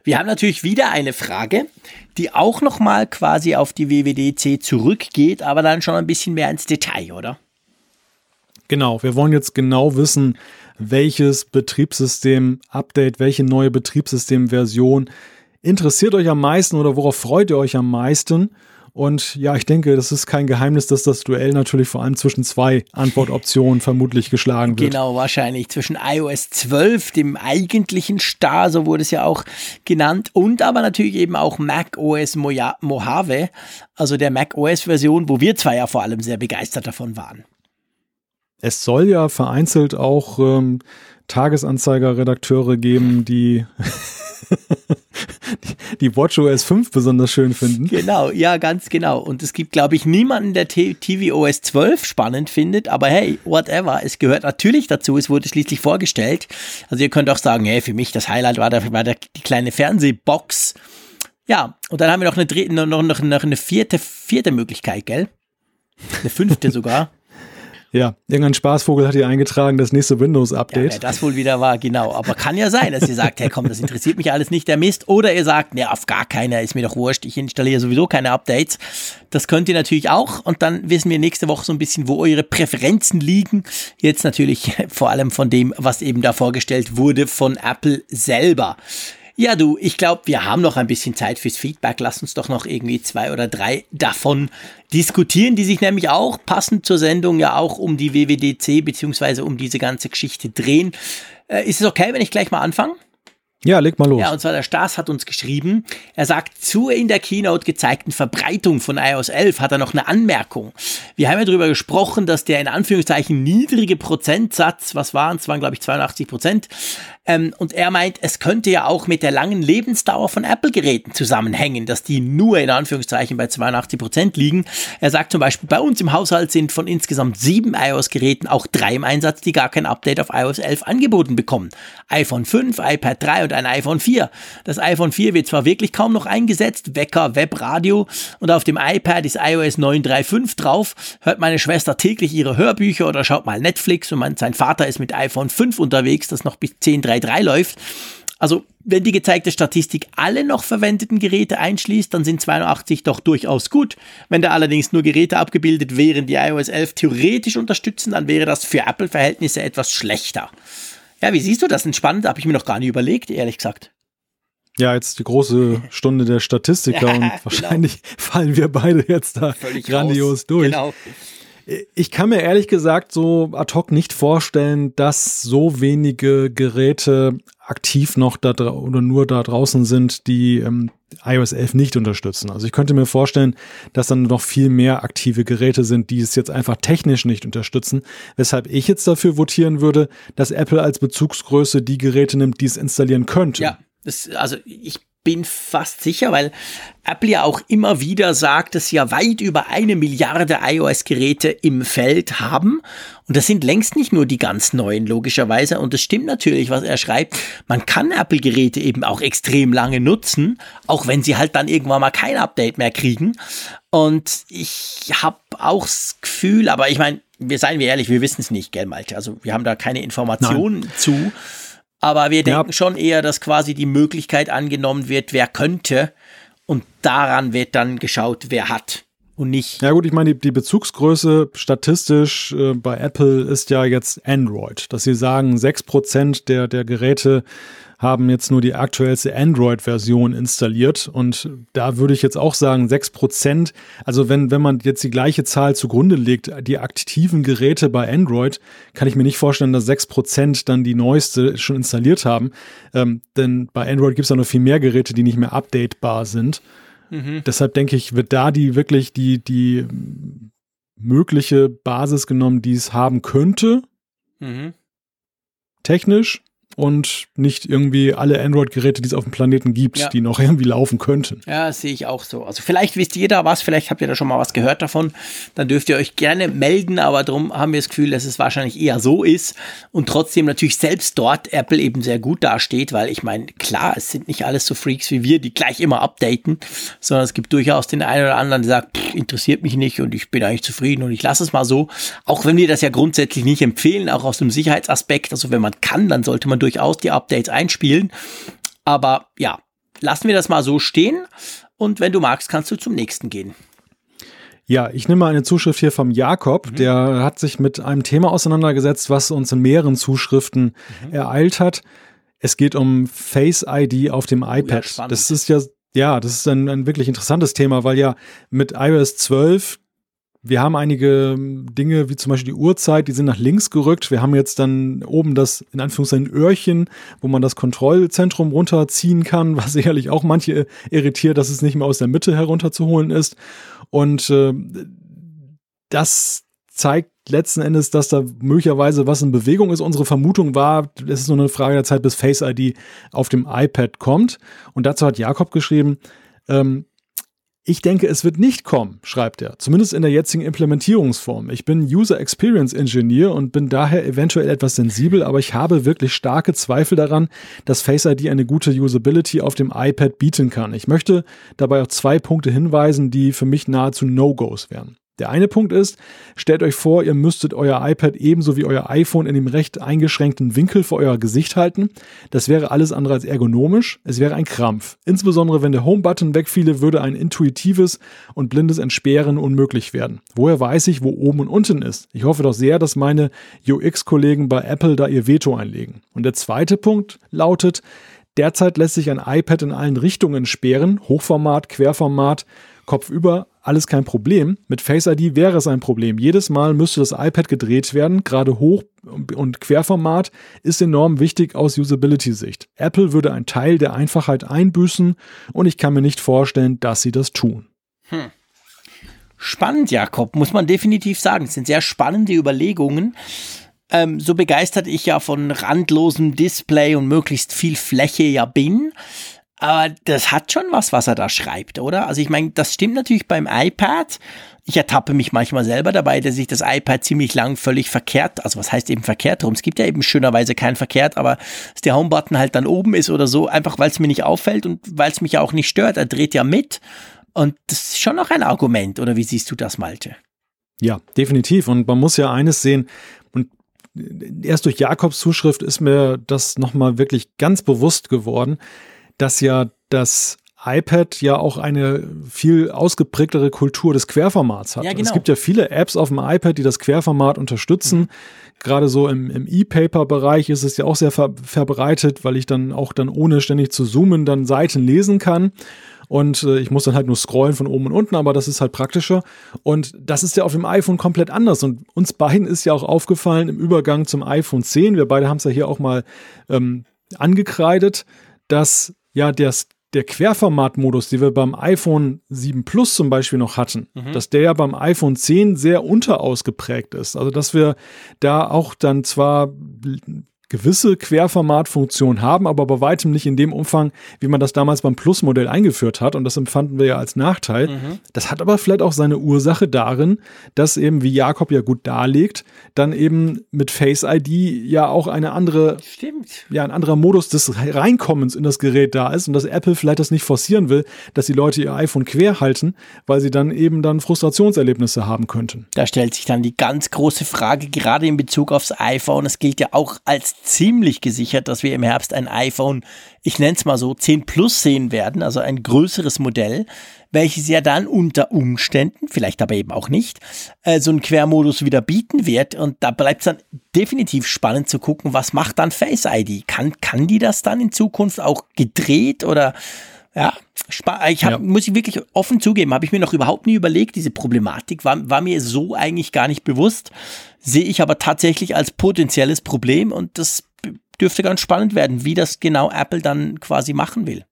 Wir haben natürlich wieder eine Frage, die auch nochmal quasi auf die WWDC zurückgeht, aber dann schon ein bisschen mehr ins Detail, oder? Genau, wir wollen jetzt genau wissen, welches Betriebssystem-Update, welche neue Betriebssystemversion interessiert euch am meisten oder worauf freut ihr euch am meisten? Und ja, ich denke, das ist kein Geheimnis, dass das Duell natürlich vor allem zwischen zwei Antwortoptionen vermutlich geschlagen wird. Genau, wahrscheinlich zwischen iOS 12, dem eigentlichen Star, so wurde es ja auch genannt, und aber natürlich eben auch Mac OS Mojave, also der Mac OS Version, wo wir zwei ja vor allem sehr begeistert davon waren. Es soll ja vereinzelt auch ähm, Tagesanzeiger-Redakteure geben, die die WatchOS 5 besonders schön finden. Genau, ja, ganz genau. Und es gibt, glaube ich, niemanden, der tvOS 12 spannend findet, aber hey, whatever. Es gehört natürlich dazu, es wurde schließlich vorgestellt. Also ihr könnt auch sagen, hey, für mich das Highlight war, der, war der, die kleine Fernsehbox. Ja, und dann haben wir noch eine, noch, noch, noch eine vierte, vierte Möglichkeit, gell? Eine fünfte sogar. Ja, irgendein Spaßvogel hat hier eingetragen, das nächste Windows-Update. Ja, das wohl wieder war, genau. Aber kann ja sein, dass ihr sagt, hey komm, das interessiert mich alles nicht, der Mist. Oder ihr sagt, ne, auf gar keiner, ist mir doch wurscht, ich installiere sowieso keine Updates. Das könnt ihr natürlich auch. Und dann wissen wir nächste Woche so ein bisschen, wo eure Präferenzen liegen. Jetzt natürlich vor allem von dem, was eben da vorgestellt wurde von Apple selber. Ja, du, ich glaube, wir haben noch ein bisschen Zeit fürs Feedback. Lass uns doch noch irgendwie zwei oder drei davon diskutieren, die sich nämlich auch passend zur Sendung ja auch um die WWDC beziehungsweise um diese ganze Geschichte drehen. Äh, ist es okay, wenn ich gleich mal anfange? Ja, leg mal los. Ja, und zwar der Stas hat uns geschrieben, er sagt, zur in der Keynote gezeigten Verbreitung von iOS 11 hat er noch eine Anmerkung. Wir haben ja darüber gesprochen, dass der in Anführungszeichen niedrige Prozentsatz, was waren es, waren glaube ich 82 Prozent, ähm, und er meint, es könnte ja auch mit der langen Lebensdauer von Apple-Geräten zusammenhängen, dass die nur in Anführungszeichen bei 82 Prozent liegen. Er sagt zum Beispiel, bei uns im Haushalt sind von insgesamt sieben iOS-Geräten auch drei im Einsatz, die gar kein Update auf iOS 11 angeboten bekommen. iPhone 5, iPad 3 und ein iPhone 4. Das iPhone 4 wird zwar wirklich kaum noch eingesetzt, Wecker, Webradio und auf dem iPad ist iOS 9.3.5 drauf, hört meine Schwester täglich ihre Hörbücher oder schaut mal Netflix und mein, sein Vater ist mit iPhone 5 unterwegs, das noch bis 10.3 3.3 läuft. Also, wenn die gezeigte Statistik alle noch verwendeten Geräte einschließt, dann sind 82 doch durchaus gut. Wenn da allerdings nur Geräte abgebildet wären, die iOS 11 theoretisch unterstützen, dann wäre das für Apple-Verhältnisse etwas schlechter. Ja, wie siehst du das? Entspannend habe ich mir noch gar nicht überlegt, ehrlich gesagt. Ja, jetzt die große Stunde der Statistiker und genau. wahrscheinlich genau. fallen wir beide jetzt da Völlig grandios raus. durch. Genau. Ich kann mir ehrlich gesagt so ad hoc nicht vorstellen, dass so wenige Geräte aktiv noch da oder nur da draußen sind, die ähm, iOS 11 nicht unterstützen. Also ich könnte mir vorstellen, dass dann noch viel mehr aktive Geräte sind, die es jetzt einfach technisch nicht unterstützen, weshalb ich jetzt dafür votieren würde, dass Apple als Bezugsgröße die Geräte nimmt, die es installieren könnte. Ja, das, also ich bin fast sicher, weil Apple ja auch immer wieder sagt, dass sie ja weit über eine Milliarde iOS-Geräte im Feld haben. Und das sind längst nicht nur die ganz neuen, logischerweise. Und das stimmt natürlich, was er schreibt. Man kann Apple-Geräte eben auch extrem lange nutzen, auch wenn sie halt dann irgendwann mal kein Update mehr kriegen. Und ich habe auch das Gefühl, aber ich meine, wir seien wir ehrlich, wir wissen es nicht, gell, Malte? Also wir haben da keine Informationen zu. Aber wir denken ja. schon eher, dass quasi die Möglichkeit angenommen wird, wer könnte. Und daran wird dann geschaut, wer hat und nicht. Ja gut, ich meine, die, die Bezugsgröße statistisch äh, bei Apple ist ja jetzt Android, dass sie sagen, 6% der, der Geräte haben jetzt nur die aktuellste Android-Version installiert. Und da würde ich jetzt auch sagen, 6%, also wenn, wenn man jetzt die gleiche Zahl zugrunde legt, die aktiven Geräte bei Android, kann ich mir nicht vorstellen, dass 6% dann die neueste schon installiert haben. Ähm, denn bei Android gibt es ja noch viel mehr Geräte, die nicht mehr updatebar sind. Mhm. Deshalb denke ich, wird da die wirklich die, die mögliche Basis genommen, die es haben könnte. Mhm. Technisch und nicht irgendwie alle Android-Geräte, die es auf dem Planeten gibt, ja. die noch irgendwie laufen könnten. Ja, sehe ich auch so. Also vielleicht wisst ihr da was, vielleicht habt ihr da schon mal was gehört davon. Dann dürft ihr euch gerne melden, aber darum haben wir das Gefühl, dass es wahrscheinlich eher so ist und trotzdem natürlich selbst dort Apple eben sehr gut dasteht, weil ich meine, klar, es sind nicht alles so Freaks wie wir, die gleich immer updaten, sondern es gibt durchaus den einen oder anderen, der sagt, pff, interessiert mich nicht und ich bin eigentlich zufrieden und ich lasse es mal so. Auch wenn wir das ja grundsätzlich nicht empfehlen, auch aus dem Sicherheitsaspekt. Also wenn man kann, dann sollte man durchaus die Updates einspielen. Aber ja, lassen wir das mal so stehen. Und wenn du magst, kannst du zum nächsten gehen. Ja, ich nehme eine Zuschrift hier vom Jakob, mhm. der hat sich mit einem Thema auseinandergesetzt, was uns in mehreren Zuschriften mhm. ereilt hat. Es geht um Face ID auf dem iPad. Ja, das ist ja, ja, das ist ein, ein wirklich interessantes Thema, weil ja mit iOS 12 wir haben einige ähm, Dinge, wie zum Beispiel die Uhrzeit, die sind nach links gerückt. Wir haben jetzt dann oben das, in Anführungszeichen, Öhrchen, wo man das Kontrollzentrum runterziehen kann, was sicherlich auch manche irritiert, dass es nicht mehr aus der Mitte herunterzuholen ist. Und äh, das zeigt letzten Endes, dass da möglicherweise was in Bewegung ist. Unsere Vermutung war, es ist nur eine Frage der Zeit, bis Face ID auf dem iPad kommt. Und dazu hat Jakob geschrieben, ähm, ich denke, es wird nicht kommen, schreibt er, zumindest in der jetzigen Implementierungsform. Ich bin User Experience Engineer und bin daher eventuell etwas sensibel, aber ich habe wirklich starke Zweifel daran, dass Face ID eine gute Usability auf dem iPad bieten kann. Ich möchte dabei auf zwei Punkte hinweisen, die für mich nahezu No-Gos wären. Der eine Punkt ist, stellt euch vor, ihr müsstet euer iPad ebenso wie euer iPhone in dem recht eingeschränkten Winkel vor euer Gesicht halten. Das wäre alles andere als ergonomisch. Es wäre ein Krampf. Insbesondere wenn der Home-Button wegfiele, würde ein intuitives und blindes Entsperren unmöglich werden. Woher weiß ich, wo oben und unten ist? Ich hoffe doch sehr, dass meine UX-Kollegen bei Apple da ihr Veto einlegen. Und der zweite Punkt lautet, derzeit lässt sich ein iPad in allen Richtungen sperren, Hochformat, Querformat, kopfüber, alles kein Problem. Mit Face ID wäre es ein Problem. Jedes Mal müsste das iPad gedreht werden, gerade hoch und Querformat ist enorm wichtig aus Usability-Sicht. Apple würde einen Teil der Einfachheit einbüßen und ich kann mir nicht vorstellen, dass sie das tun. Hm. Spannend, Jakob, muss man definitiv sagen. Es sind sehr spannende Überlegungen. Ähm, so begeistert ich ja von randlosem Display und möglichst viel Fläche ja bin. Aber das hat schon was, was er da schreibt, oder? Also ich meine, das stimmt natürlich beim iPad. Ich ertappe mich manchmal selber dabei, dass ich das iPad ziemlich lang völlig verkehrt, also was heißt eben verkehrt rum? Es gibt ja eben schönerweise kein verkehrt, aber dass der Homebutton halt dann oben ist oder so, einfach weil es mir nicht auffällt und weil es mich ja auch nicht stört. Er dreht ja mit. Und das ist schon noch ein Argument, oder wie siehst du das, Malte? Ja, definitiv. Und man muss ja eines sehen, und erst durch Jakobs Zuschrift ist mir das nochmal wirklich ganz bewusst geworden dass ja das iPad ja auch eine viel ausgeprägtere Kultur des Querformats hat. Ja, genau. Es gibt ja viele Apps auf dem iPad, die das Querformat unterstützen. Mhm. Gerade so im, im E-Paper-Bereich ist es ja auch sehr ver verbreitet, weil ich dann auch dann ohne ständig zu zoomen dann Seiten lesen kann. Und äh, ich muss dann halt nur scrollen von oben und unten, aber das ist halt praktischer. Und das ist ja auf dem iPhone komplett anders. Und uns beiden ist ja auch aufgefallen im Übergang zum iPhone 10, wir beide haben es ja hier auch mal ähm, angekreidet, dass ja, das, der Querformatmodus, den wir beim iPhone 7 Plus zum Beispiel noch hatten, mhm. dass der ja beim iPhone 10 sehr unterausgeprägt ist. Also, dass wir da auch dann zwar gewisse Querformatfunktionen haben, aber bei weitem nicht in dem Umfang, wie man das damals beim Plus-Modell eingeführt hat. Und das empfanden wir ja als Nachteil. Mhm. Das hat aber vielleicht auch seine Ursache darin, dass eben, wie Jakob ja gut darlegt, dann eben mit Face ID ja auch eine andere, Stimmt. ja, ein anderer Modus des Reinkommens in das Gerät da ist und dass Apple vielleicht das nicht forcieren will, dass die Leute ihr iPhone quer halten, weil sie dann eben dann Frustrationserlebnisse haben könnten. Da stellt sich dann die ganz große Frage, gerade in Bezug aufs iPhone. Es gilt ja auch als ziemlich gesichert, dass wir im Herbst ein iPhone, ich nenne es mal so, 10 Plus sehen werden, also ein größeres Modell, welches ja dann unter Umständen, vielleicht aber eben auch nicht, äh, so einen Quermodus wieder bieten wird. Und da bleibt es dann definitiv spannend zu gucken, was macht dann Face ID? Kann, kann die das dann in Zukunft auch gedreht oder ja, ich hab, ja. muss ich wirklich offen zugeben, habe ich mir noch überhaupt nie überlegt, diese Problematik war, war mir so eigentlich gar nicht bewusst, sehe ich aber tatsächlich als potenzielles Problem und das dürfte ganz spannend werden, wie das genau Apple dann quasi machen will.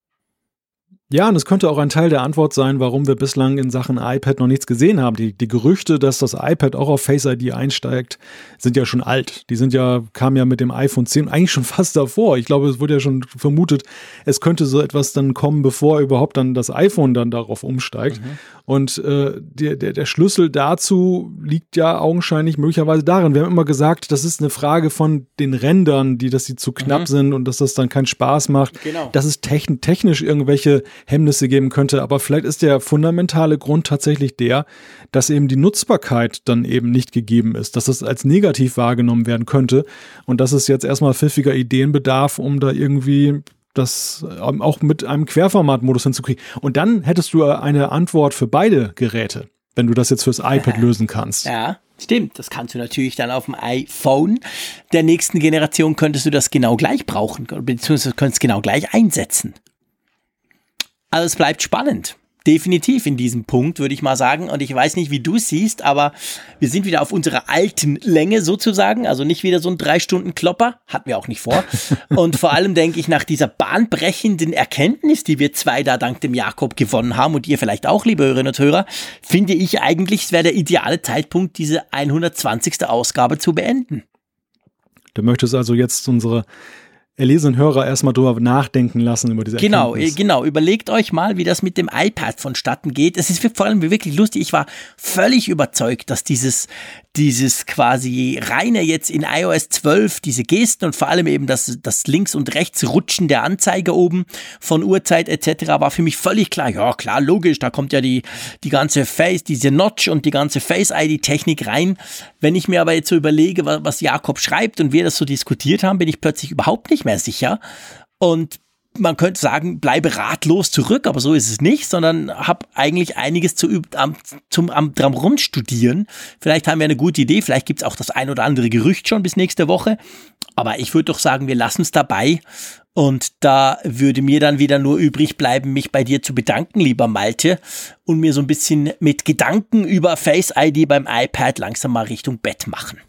Ja, und es könnte auch ein Teil der Antwort sein, warum wir bislang in Sachen iPad noch nichts gesehen haben. Die, die Gerüchte, dass das iPad auch auf Face ID einsteigt, sind ja schon alt. Die sind ja, kamen ja mit dem iPhone 10 eigentlich schon fast davor. Ich glaube, es wurde ja schon vermutet, es könnte so etwas dann kommen, bevor überhaupt dann das iPhone dann darauf umsteigt. Mhm. Und äh, der, der, der Schlüssel dazu liegt ja augenscheinlich möglicherweise darin. Wir haben immer gesagt, das ist eine Frage von den Rändern, die, dass sie zu knapp mhm. sind und dass das dann keinen Spaß macht. Genau. Dass es technisch irgendwelche Hemmnisse geben könnte. Aber vielleicht ist der fundamentale Grund tatsächlich der, dass eben die Nutzbarkeit dann eben nicht gegeben ist, dass das als negativ wahrgenommen werden könnte und dass es jetzt erstmal pfiffiger Ideen bedarf, um da irgendwie das ähm, auch mit einem Querformatmodus hinzukriegen. Und dann hättest du eine Antwort für beide Geräte, wenn du das jetzt fürs iPad lösen kannst. Ja. Stimmt, das kannst du natürlich dann auf dem iPhone der nächsten Generation könntest du das genau gleich brauchen, beziehungsweise könntest genau gleich einsetzen. Also es bleibt spannend definitiv in diesem Punkt, würde ich mal sagen. Und ich weiß nicht, wie du es siehst, aber wir sind wieder auf unserer alten Länge sozusagen. Also nicht wieder so ein drei Stunden Klopper. Hatten wir auch nicht vor. Und vor allem denke ich, nach dieser bahnbrechenden Erkenntnis, die wir zwei da dank dem Jakob gewonnen haben und ihr vielleicht auch, liebe Hörerinnen und Hörer, finde ich eigentlich, es wäre der ideale Zeitpunkt, diese 120. Ausgabe zu beenden. Du möchtest also jetzt unsere erlesenen Hörer erstmal drüber nachdenken lassen über diese Genau, Erkenntnis. genau. Überlegt euch mal, wie das mit dem iPad vonstatten geht. Es ist vor allem wirklich lustig. Ich war völlig überzeugt, dass dieses, dieses quasi reine jetzt in iOS 12, diese Gesten und vor allem eben das, das links und rechts rutschen der Anzeige oben von Uhrzeit etc. war für mich völlig klar. Ja, klar, logisch, da kommt ja die, die ganze Face, diese Notch und die ganze Face-ID-Technik rein. Wenn ich mir aber jetzt so überlege, was Jakob schreibt und wir das so diskutiert haben, bin ich plötzlich überhaupt nicht mehr sicher. Und man könnte sagen, bleibe ratlos zurück, aber so ist es nicht, sondern habe eigentlich einiges zu am, zum am dran rumstudieren. Vielleicht haben wir eine gute Idee, vielleicht gibt es auch das ein oder andere Gerücht schon bis nächste Woche. Aber ich würde doch sagen, wir lassen es dabei. Und da würde mir dann wieder nur übrig bleiben, mich bei dir zu bedanken, lieber Malte, und mir so ein bisschen mit Gedanken über Face ID beim iPad langsam mal Richtung Bett machen.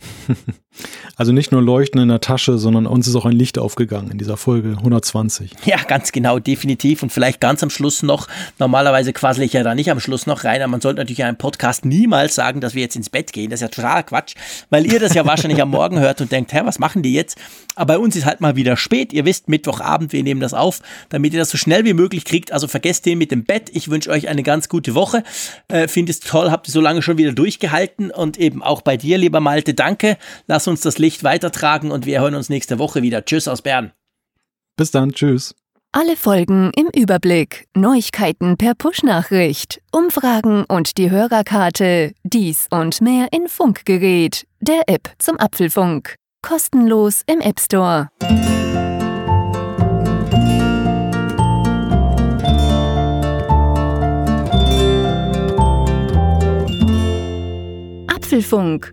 Also nicht nur Leuchten in der Tasche, sondern uns ist auch ein Licht aufgegangen in dieser Folge 120. Ja, ganz genau, definitiv. Und vielleicht ganz am Schluss noch, normalerweise quassel ich ja da nicht am Schluss noch rein, aber man sollte natürlich einem Podcast niemals sagen, dass wir jetzt ins Bett gehen. Das ist ja totaler Quatsch, weil ihr das ja wahrscheinlich am Morgen hört und denkt, hä, was machen die jetzt? Aber bei uns ist halt mal wieder spät. Ihr wisst, Mittwochabend, wir nehmen das auf, damit ihr das so schnell wie möglich kriegt. Also vergesst den mit dem Bett. Ich wünsche euch eine ganz gute Woche. Äh, Finde es toll, habt ihr so lange schon wieder durchgehalten und eben auch bei dir, lieber Malte, danke. Lass uns das Licht weitertragen und wir hören uns nächste Woche wieder. Tschüss aus Bern. Bis dann, tschüss. Alle Folgen im Überblick, Neuigkeiten per Push-Nachricht, Umfragen und die Hörerkarte, dies und mehr in Funkgerät, der App zum Apfelfunk. Kostenlos im App Store. Apfelfunk,